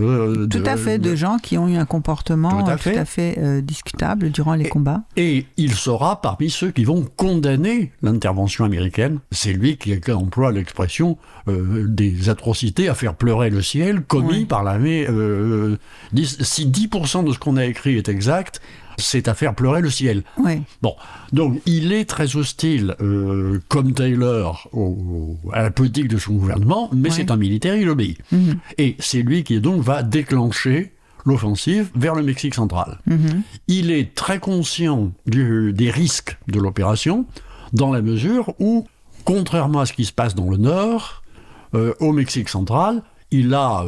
tout à fait, de, gens qui ont eu un comportement tout à fait, discutable durant les combats. Et il sera parmi ceux qui vont condamner l'intervention américaine. C'est lui qui emploie l'expression euh, des atrocités à faire pleurer le ciel commis par l'armée. Euh, si 10% de ce qu'on a écrit est exact, c'est à faire pleurer le ciel. Bon, donc il est très hostile, euh, comme Taylor, à la politique de son gouvernement, mais c'est un militaire, il obéit. Mhm. Et c'est lui qui donc va déclencher l'offensive vers le Mexique central. Mhm. Il est très conscient des risques de l'opération, dans la mesure où contrairement à ce qui se passe dans le nord, euh, au Mexique central, il a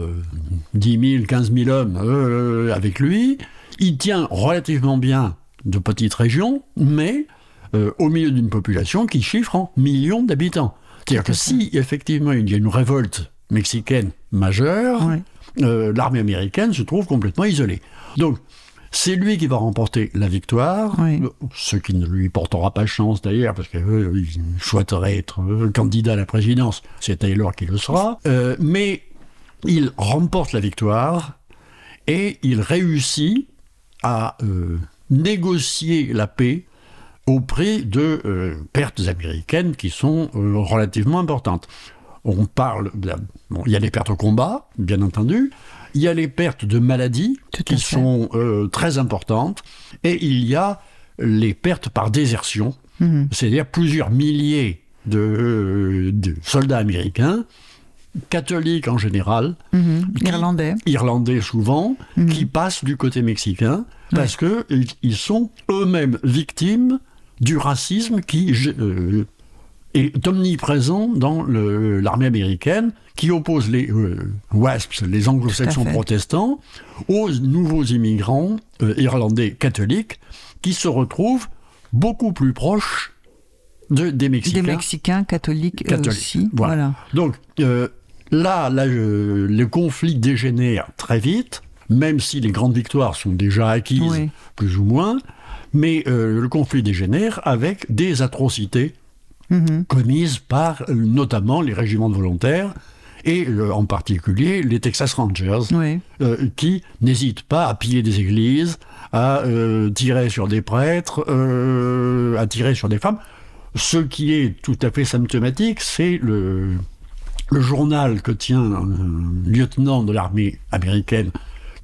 10 000, 15 000 hommes euh, avec lui. Il tient relativement bien de petites régions, mais euh, au milieu d'une population qui chiffre en millions d'habitants. C'est-à-dire que si effectivement il y a une révolte mexicaine majeure, l'armée américaine se trouve complètement isolée. Donc c'est lui qui va remporter la victoire, ce qui ne lui portera pas chance d'ailleurs, parce qu'il euh, souhaiterait être euh, candidat à la présidence. C'est Taylor qui le sera. Euh, mais il remporte la victoire et il réussit à négocier la paix au prix de pertes américaines qui sont relativement importantes. On parle, il y a les pertes au combat, bien entendu, il y a les pertes de maladies qui sont euh, très importantes et il y a les pertes par désertion, mhm. c'est-à-dire plusieurs milliers de, de soldats américains, catholiques en général, Mhm. Irlandais. irlandais souvent, Mhm. qui passent du côté mexicain parce que ils, ils sont eux-mêmes victimes du racisme qui euh, est omniprésent dans l'armée américaine, qui oppose les euh, WASPs, les anglo-saxons protestants, aux nouveaux immigrants euh, irlandais catholiques, qui se retrouvent beaucoup plus proches de- des Mexicains. Des Mexicains catholiques, eux Catholiques, aussi. voilà. Voilà. Donc euh, là, là euh, le conflit dégénère très vite, même si les grandes victoires sont déjà acquises, Oui. plus ou moins, mais euh, le conflit dégénère avec des atrocités Mhm. commises par euh, notamment les régiments de volontaires et euh, en particulier les Texas Rangers, Oui. euh, qui n'hésitent pas à piller des églises, à euh, tirer sur des prêtres, à tirer sur des femmes. Ce qui est tout à fait symptomatique, c'est le, le journal que tient un lieutenant de l'armée américaine,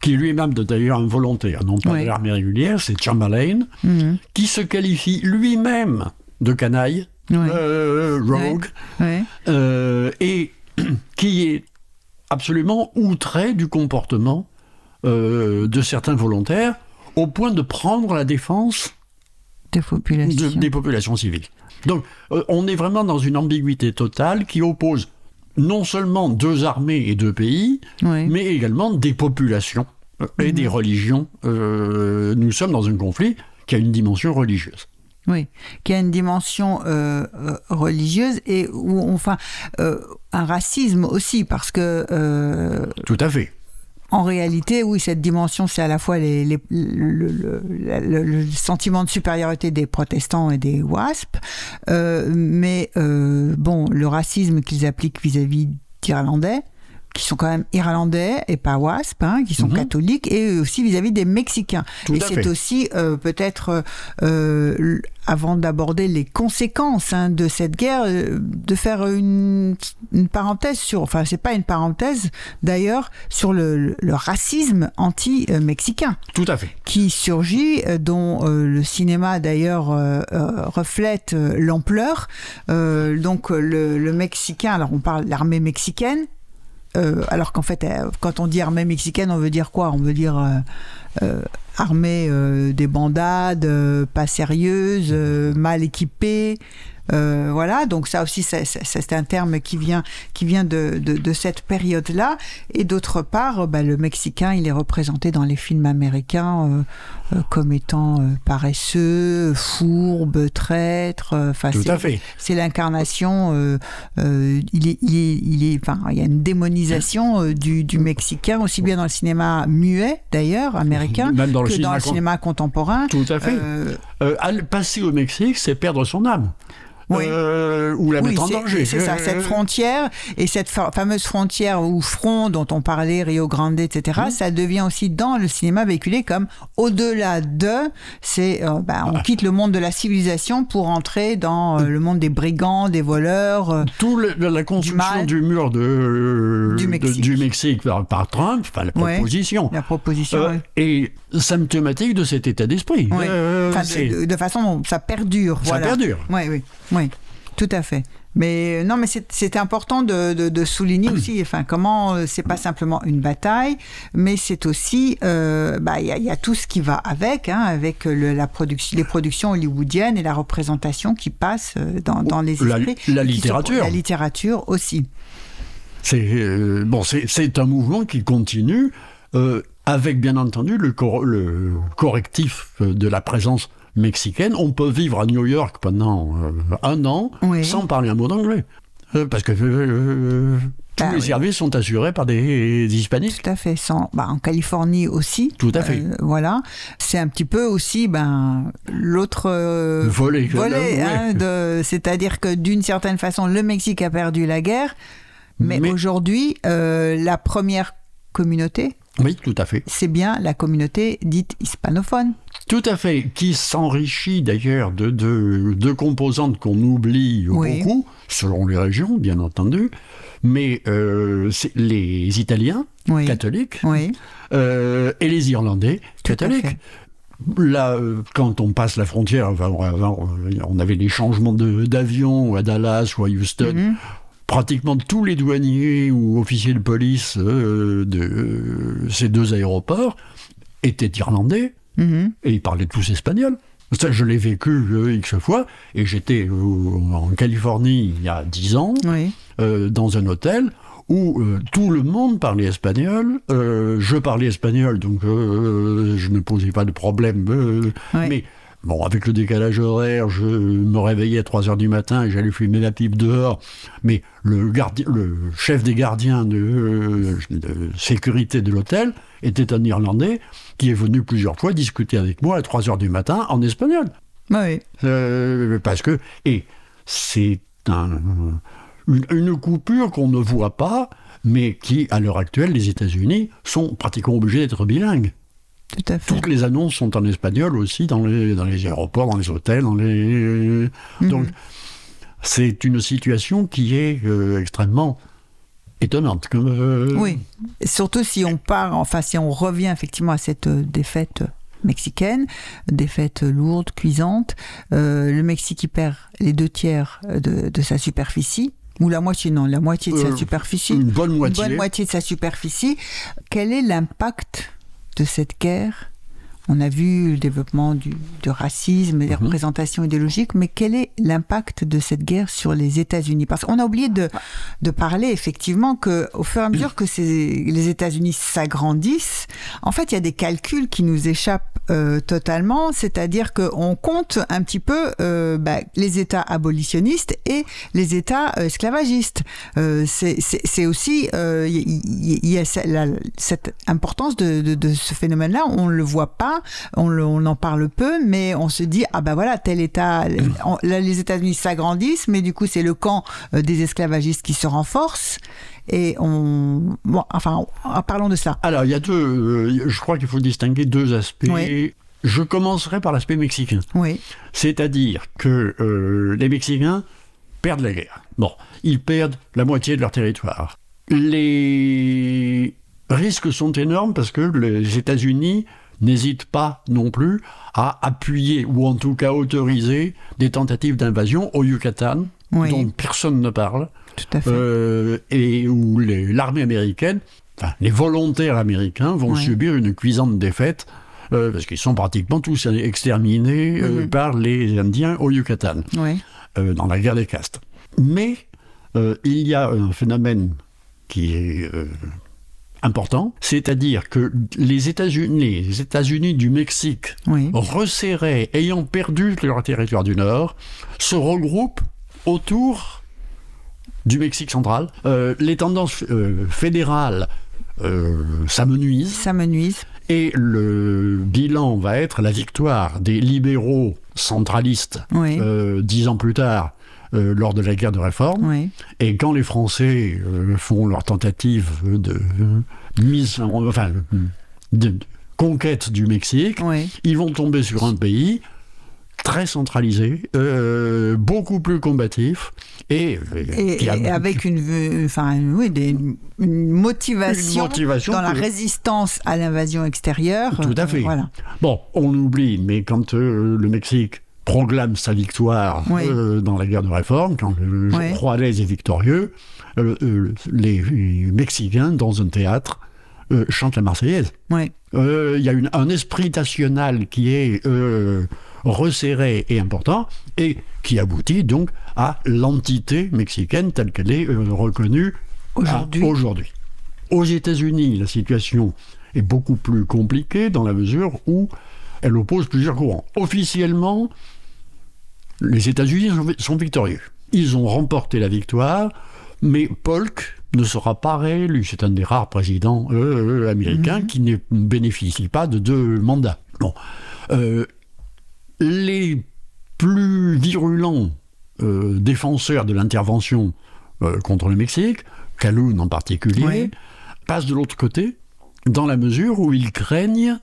qui est lui-même de- d'ailleurs un volontaire, non pas de l'armée régulière, c'est Chamberlain, Mhm. qui se qualifie lui-même de canaille, euh, rogue, euh, et qui est absolument outré du comportement euh, de certains volontaires au point de prendre la défense Des de- populations. des populations civiles. Donc euh, on est vraiment dans une ambiguïté totale qui oppose non seulement deux armées et deux pays, Oui. mais également des populations euh, et des religions. Euh, nous sommes dans un conflit qui a une dimension religieuse. Oui, qui a une dimension euh, religieuse et où, enfin, euh, un racisme aussi, parce que Tout à fait. En réalité, oui, cette dimension, c'est à la fois le sentiment de supériorité des protestants et des WASP, euh, mais euh, bon, le racisme qu'ils appliquent vis-à-vis d'Irlandais, qui sont quand même irlandais et pas WASP, hein, qui sont Mhm. catholiques, et aussi vis-à-vis des Mexicains. Tout et c'est aussi euh, peut-être, euh, avant d'aborder les conséquences hein, de cette guerre, euh, de faire une, une parenthèse sur, enfin c'est pas une parenthèse d'ailleurs, sur le, le- racisme anti-mexicain Tout à fait. qui surgit, euh, dont euh, le cinéma d'ailleurs reflète l'ampleur. Euh, donc le, le Mexicain, alors on parle de l'armée mexicaine, alors qu'en fait, euh, quand on dit armée mexicaine, on veut dire quoi? On veut dire euh, armée euh, des bandades, euh, pas sérieuses, mal équipées. euh, voilà, donc ça aussi, c'est un terme qui vient, qui vient de, de, de cette période-là. Et d'autre part, bah, le Mexicain, il est représenté dans les films américains euh, euh, comme étant paresseux, fourbe, traître. Enfin, Tout c'est- à fait. c'est l'incarnation. il est, il est, il est, enfin, il y a une démonisation du, du Mexicain aussi bien dans le cinéma muet d'ailleurs américain Même dans le que cinéma dans le con- cinéma contemporain. Tout à fait. Euh, Euh, passer au Mexique, c'est perdre son âme. Oui. Euh, ou la oui, mettre en danger. C'est ça, Euh, cette frontière et cette fa- fameuse frontière ou front dont on parlait, Rio Grande, etc. Mmh. Ça devient aussi dans le cinéma véhiculé comme au-delà de, c'est, euh, bah, Ah. on quitte le monde de la civilisation pour entrer dans euh, le monde des brigands, des voleurs. euh, Tout le- la construction du, mur de, Du de- Mexique. du Mexique par, par Trump, enfin la Ouais. proposition, la proposition. euh, ouais. Symptomatique de cet état d'esprit. Oui. Euh, Enfin, c'est- de, de- façon dont ça perdure. ça voilà. perdure. Oui, oui, oui, tout à fait. Mais euh, non, mais c'est- important de, de- de souligner aussi, enfin, comment euh, c'est pas simplement une bataille, mais c'est aussi, euh, bah, il y, a- y a tout ce qui va avec, hein, avec le- la production, les productions hollywoodiennes et la représentation qui passe euh, dans, dans les La- esprits. la littérature. La littérature aussi. C'est euh, bon, c'est- c'est un mouvement qui continue euh, avec bien entendu le, cor- le correctif de la présence mexicaine. On peut vivre à New York pendant euh, un an Oui. sans parler un mot d'anglais. Euh, parce que euh, tous Ah les oui. services sont assurés par des, des hispaniques. Tout à fait. Sans, bah, en Californie aussi. Tout à fait. Euh, voilà. C'est un petit peu aussi ben, l'autre euh, Volet hein, c'est-à-dire que d'une certaine façon, le Mexique a perdu la guerre, mais, Mais- aujourd'hui, euh, la première communauté, Oui, tout à fait. c'est bien la communauté dite hispanophone. Tout à fait, qui s'enrichit d'ailleurs de, de, de composantes qu'on oublie Oui. beaucoup, selon les régions, bien entendu, mais euh, les Italiens Oui. catholiques Oui. euh, et les Irlandais Tout catholiques. là, euh, quand on passe la frontière, enfin, on avait des changements de- d'avion à Dallas ou à Houston. Mhm. Pratiquement tous les douaniers ou officiers de police euh, de euh, ces deux aéroports étaient irlandais Mhm. et ils parlaient tous espagnol. Ça, je l'ai vécu euh, X fois, et j'étais en Californie il y a 10 ans, Oui. euh, dans un hôtel où euh, tout le monde parlait espagnol. Euh, je parlais espagnol, donc euh, je ne posais pas de problème. Ouais. Mais bon, avec le décalage horaire, je me réveillais à 3 heures du matin et j'allais fumer la pipe dehors. Mais le, gardien, le chef des gardiens de, de sécurité de l'hôtel était un Irlandais qui est venu plusieurs fois discuter avec moi à 3 heures du matin en espagnol. Oui. Euh, parce que, et c'est un- une, une coupure qu'on ne voit pas, mais qui, à l'heure actuelle, les États-Unis sont pratiquement obligés d'être bilingues. Tout à fait. Toutes les annonces sont en espagnol aussi dans les, dans les aéroports, dans les hôtels, dans les. Mhm. Donc, c'est une situation qui est euh, extrêmement étonnante. Euh, Oui, surtout si on part, enfin si on revient effectivement à cette euh, défaite mexicaine, défaite lourde, cuisante, euh, le Mexique qui perd les deux tiers de, de sa superficie, ou la moitié, non, la moitié de sa Euh, superficie, Une bonne moitié. une bonne moitié de sa superficie. Quel est l'impact de cette guerre On a vu le développement du, du racisme, des Mhm. représentations idéologiques, mais quel est l'impact de cette guerre sur les États-Unis? Parce qu'on a oublié de, de parler effectivement que au fur et à mesure que ces- les États-Unis s'agrandissent, en fait, il y a des calculs qui nous échappent euh, totalement, c'est-à-dire qu'on compte un petit peu euh, bah, les États abolitionnistes et les États euh, esclavagistes. Euh, c'est- aussi euh, il y, y a cette importance de, de- de ce phénomène-là. On le voit pas, on, le- on en parle peu, mais on se dit ah ben voilà tel État, on- là, les États-Unis s'agrandissent, mais du coup c'est le camp euh, des esclavagistes qui se renforce. Et on, bon, enfin, en- parlons de ça. Alors, il y a deux. euh, je crois qu'il faut distinguer deux aspects. Oui. Je commencerai par l'aspect mexicain. Oui, C'est-à-dire que euh, les Mexicains perdent la guerre. Bon, ils perdent la moitié de leur territoire. Les risques sont énormes parce que les États-Unis n'hésitent pas non plus à appuyer ou en tout cas autoriser des tentatives d'invasion au Yucatan Oui. dont personne ne parle tout à fait. euh, et où l'armée américaine, enfin, les volontaires américains vont subir une cuisante défaite euh, parce qu'ils sont pratiquement tous exterminés euh, Mhm. par les Indiens au Yucatan oui, dans la guerre des castes. Mais il y a un phénomène qui est important, c'est-à-dire que les États-Unis, les États-Unis du Mexique oui, resserrés, ayant perdu leur territoire du Nord, se regroupent autour du Mexique central. Euh, les tendances euh, fédérales euh, s'amenuisent. Et le bilan va être la victoire des libéraux centralistes Oui, dix ans plus tard euh, lors de la guerre de réforme. oui, Et quand les Français euh, font leur tentative de, de mise en, enfin, de, conquête du Mexique, oui. ils vont tomber sur un pays très centralisé, euh, beaucoup plus combatif et, Et, qui a et avec une, euh, enfin, oui, des- une motivation, une motivation dans la résistance à l'invasion extérieure. Tout à Euh, fait. voilà. Bon, on oublie, mais quand euh, le Mexique proclame sa victoire Oui. euh, dans la guerre de réforme, quand le Oui. Juarez est victorieux, euh, euh, les, les Mexicains, dans un théâtre, chantent la Marseillaise. Oui, Il y a une- un esprit national qui est resserré et important et qui aboutit donc à l'entité mexicaine telle qu'elle est reconnue Aujourd'hui. à- aujourd'hui. Aux États-Unis, la situation est beaucoup plus compliquée dans la mesure où elle oppose plusieurs courants. Officiellement, les États-Unis sont, victorieux. Ils ont remporté la victoire, mais Polk ne sera pas réélu. C'est un des rares présidents euh, euh, américains qui ne bénéficie pas de deux mandats. Bon. Euh, les plus virulents euh, défenseurs de l'intervention contre le Mexique, Calhoun en particulier, Oui. passent de l'autre côté, dans la mesure où ils craignent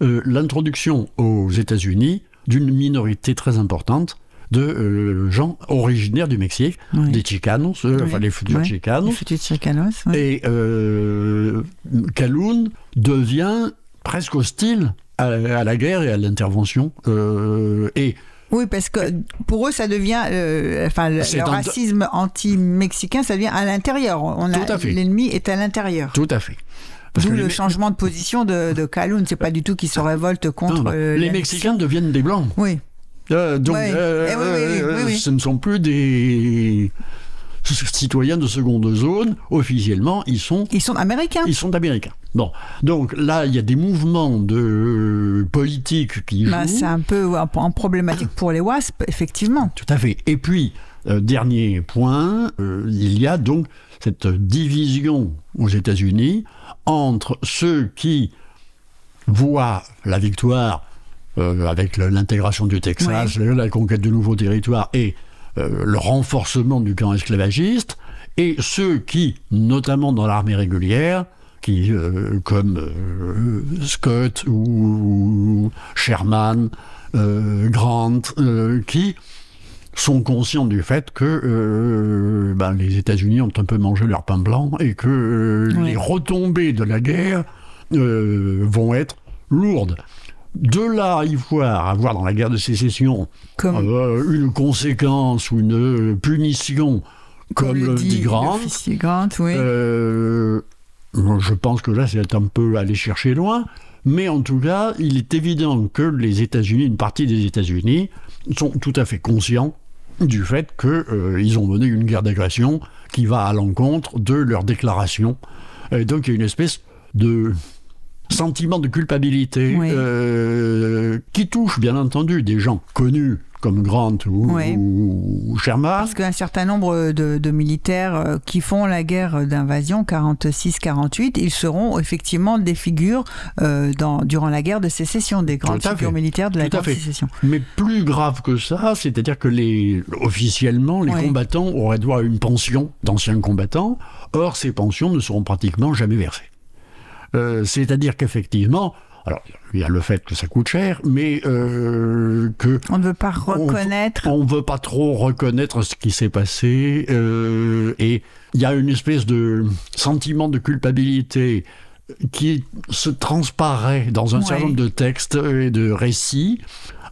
l'introduction aux États-Unis d'une minorité très importante de euh, gens originaires du Mexique, Oui. des Chicanos, euh, Oui. enfin les futurs Oui. Chicanos. les futurs chicanos. Et euh, Calhoun devient presque hostile à, à la guerre et à l'intervention. euh, et Oui, parce que pour eux, ça devient, euh, enfin, le, un- racisme anti-mexicain, ça devient à l'intérieur. On a l'ennemi est à l'intérieur. tout à fait. D'où le les- changement de position de, de Calhoun. C'est pas du tout qu'il se révolte contre non, les Mexicains deviennent des blancs. Oui, Euh, donc, Ouais. euh, Eh oui, oui, oui, oui, oui. ce ne sont plus des citoyens de seconde zone. Officiellement, ils sont ils sont américains. ils sont américains. Bon, donc là, il y a des mouvements de politique qui jouent. Bah, c'est un peu un, un problématique pour les WASP, effectivement. Tout à fait. Et puis, euh, dernier point, il y a donc cette division aux États-Unis entre ceux qui voient la victoire euh, avec l'intégration du Texas, la conquête de nouveaux territoires et euh, le renforcement du camp esclavagiste, et ceux qui, notamment dans l'armée régulière, qui, euh, comme Scott ou Sherman, Grant, qui sont conscients du fait que euh, ben, les États-Unis ont un peu mangé leur pain blanc et que euh, les retombées de la guerre euh, vont être lourdes. De là à y voir, à voir dans la guerre de sécession Comme, euh, une conséquence ou une euh, punition comme, le dit Grant, l'officier Grant, oui. euh, je pense que là, c'est un peu aller chercher loin. Mais en tout cas, il est évident que les États-Unis, une partie des États-Unis, sont tout à fait conscients du fait qu'ils ont mené une guerre d'agression qui va à l'encontre de leur déclaration. Et donc, il y a une espèce de sentiment de culpabilité Oui. euh, qui touche, bien entendu, des gens connus comme Grant ou, Oui. ou Sherman. Parce qu'un certain nombre de, de militaires euh, qui font la guerre d'invasion 46-48, ils seront effectivement des figures euh, dans, durant la guerre de sécession, des grandes figures fait. militaires de la Tout guerre de sécession. Mais plus grave que ça, c'est-à-dire que les, officiellement, les Oui. combattants auraient droit à une pension d'anciens combattants. Or, ces pensions ne seront pratiquement jamais versées. Euh, c'est-à-dire qu'effectivement, alors il y a le fait que ça coûte cher, mais euh, que On ne veut pas On- reconnaître. on veut pas trop reconnaître ce qui s'est passé euh, et il y a une espèce de sentiment de culpabilité qui se transparaît dans un Ouais. certain nombre de textes et de récits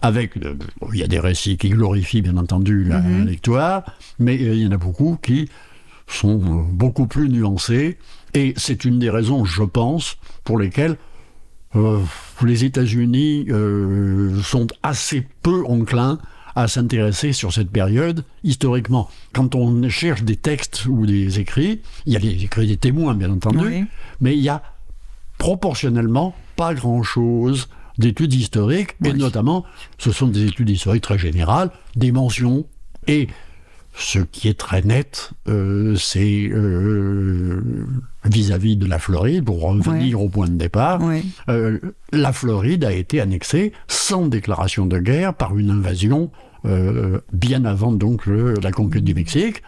avec euh, il y a des récits qui glorifient bien entendu la Mhm. victoire mais euh, il y en a beaucoup qui sont beaucoup plus nuancés et c'est une des raisons je pense pour lesquelles euh, les États-Unis euh, sont assez peu enclins à s'intéresser sur cette période historiquement. Quand on cherche des textes ou des écrits, il y a les écrits des témoins, bien entendu, Oui. mais il y a proportionnellement pas grand-chose d'études historiques, et notamment, ce sont des études historiques très générales, des mentions, et ce qui est très net, euh, c'est euh, vis-à-vis de la Floride, pour revenir au point de départ, euh, la Floride a été annexée sans déclaration de guerre par une invasion bien avant donc le- la conquête du Mexique,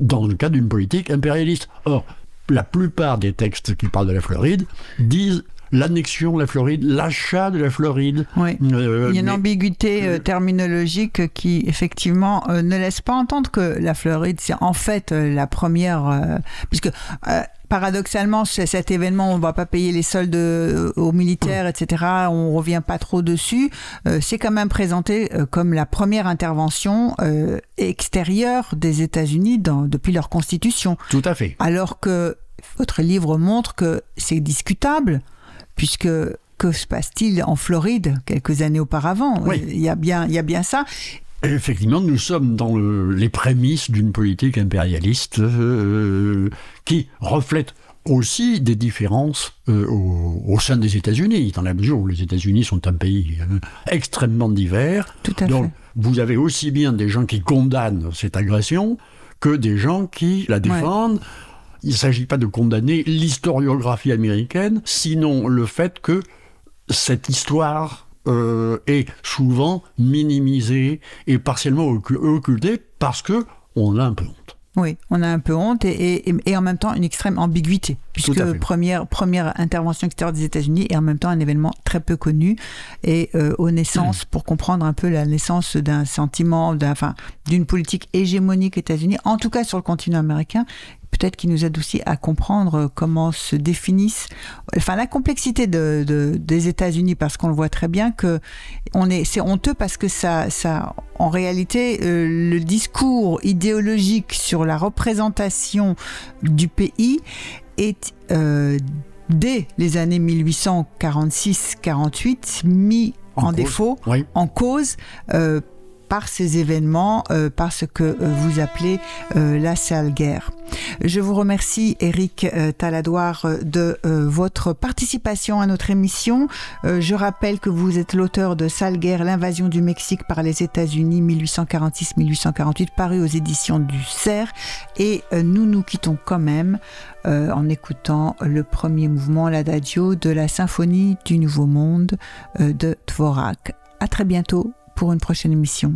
dans le cadre d'une politique impérialiste. Or, la plupart des textes qui parlent de la Floride disent l'annexion de la Floride, l'achat de la Floride. Oui. Euh, Il y a une mais- ambiguïté euh, terminologique qui, effectivement, euh, ne laisse pas entendre que la Floride, c'est en fait euh, la première. euh, puisque, euh, paradoxalement, c'est cet événement, on ne va pas payer les soldes euh, aux militaires, etc., on revient pas trop dessus. euh, c'est quand même présenté euh, comme la première intervention euh, extérieure des États-Unis depuis leur constitution. Tout à fait. Alors que votre livre montre que c'est discutable, puisque que se passe-t-il en Floride quelques années auparavant? Oui. Il y a bien, il y a bien ça. Effectivement, nous sommes dans le- les prémices d'une politique impérialiste euh, qui reflète aussi des différences euh, au, au sein des États-Unis, dans la mesure où les États-Unis sont un pays euh, extrêmement divers. Tout à Donc, fait. vous avez aussi bien des gens qui condamnent cette agression que des gens qui la défendent. Il ne s'agit pas de condamner l'historiographie américaine, sinon le fait que cette histoire euh, est souvent minimisée et partiellement occu- occultée parce que on a un peu honte. Oui, on a un peu honte et, et, et en même temps une extrême ambiguïté, puisque première, première intervention extérieure des États-Unis et en même temps un événement très peu connu et euh, aux naissances, pour comprendre un peu la naissance d'un sentiment, enfin, d'une politique hégémonique États-Unis, en tout cas sur le continent américain, peut-être qui nous aide aussi à comprendre comment se définissent, enfin la complexité de, de- des États-Unis, parce qu'on le voit très bien que on est, c'est honteux parce que ça, ça, en réalité, euh, le discours idéologique sur la représentation du pays est euh, dès les années 1846-48 mis En défaut Oui. en cause euh, par ces événements, euh, par ce que euh, vous appelez euh, la sale guerre. Je vous remercie, Eric euh, Taladoire, euh, de votre participation à notre émission. Je rappelle que vous êtes l'auteur de Sale guerre, l'invasion du Mexique par les États-Unis 1846-1848, paru aux éditions du CERF. Et nous nous quittons quand même euh, en écoutant le premier mouvement, l'adagio de la symphonie du Nouveau Monde euh, de Dvorak. À très bientôt pour une prochaine émission.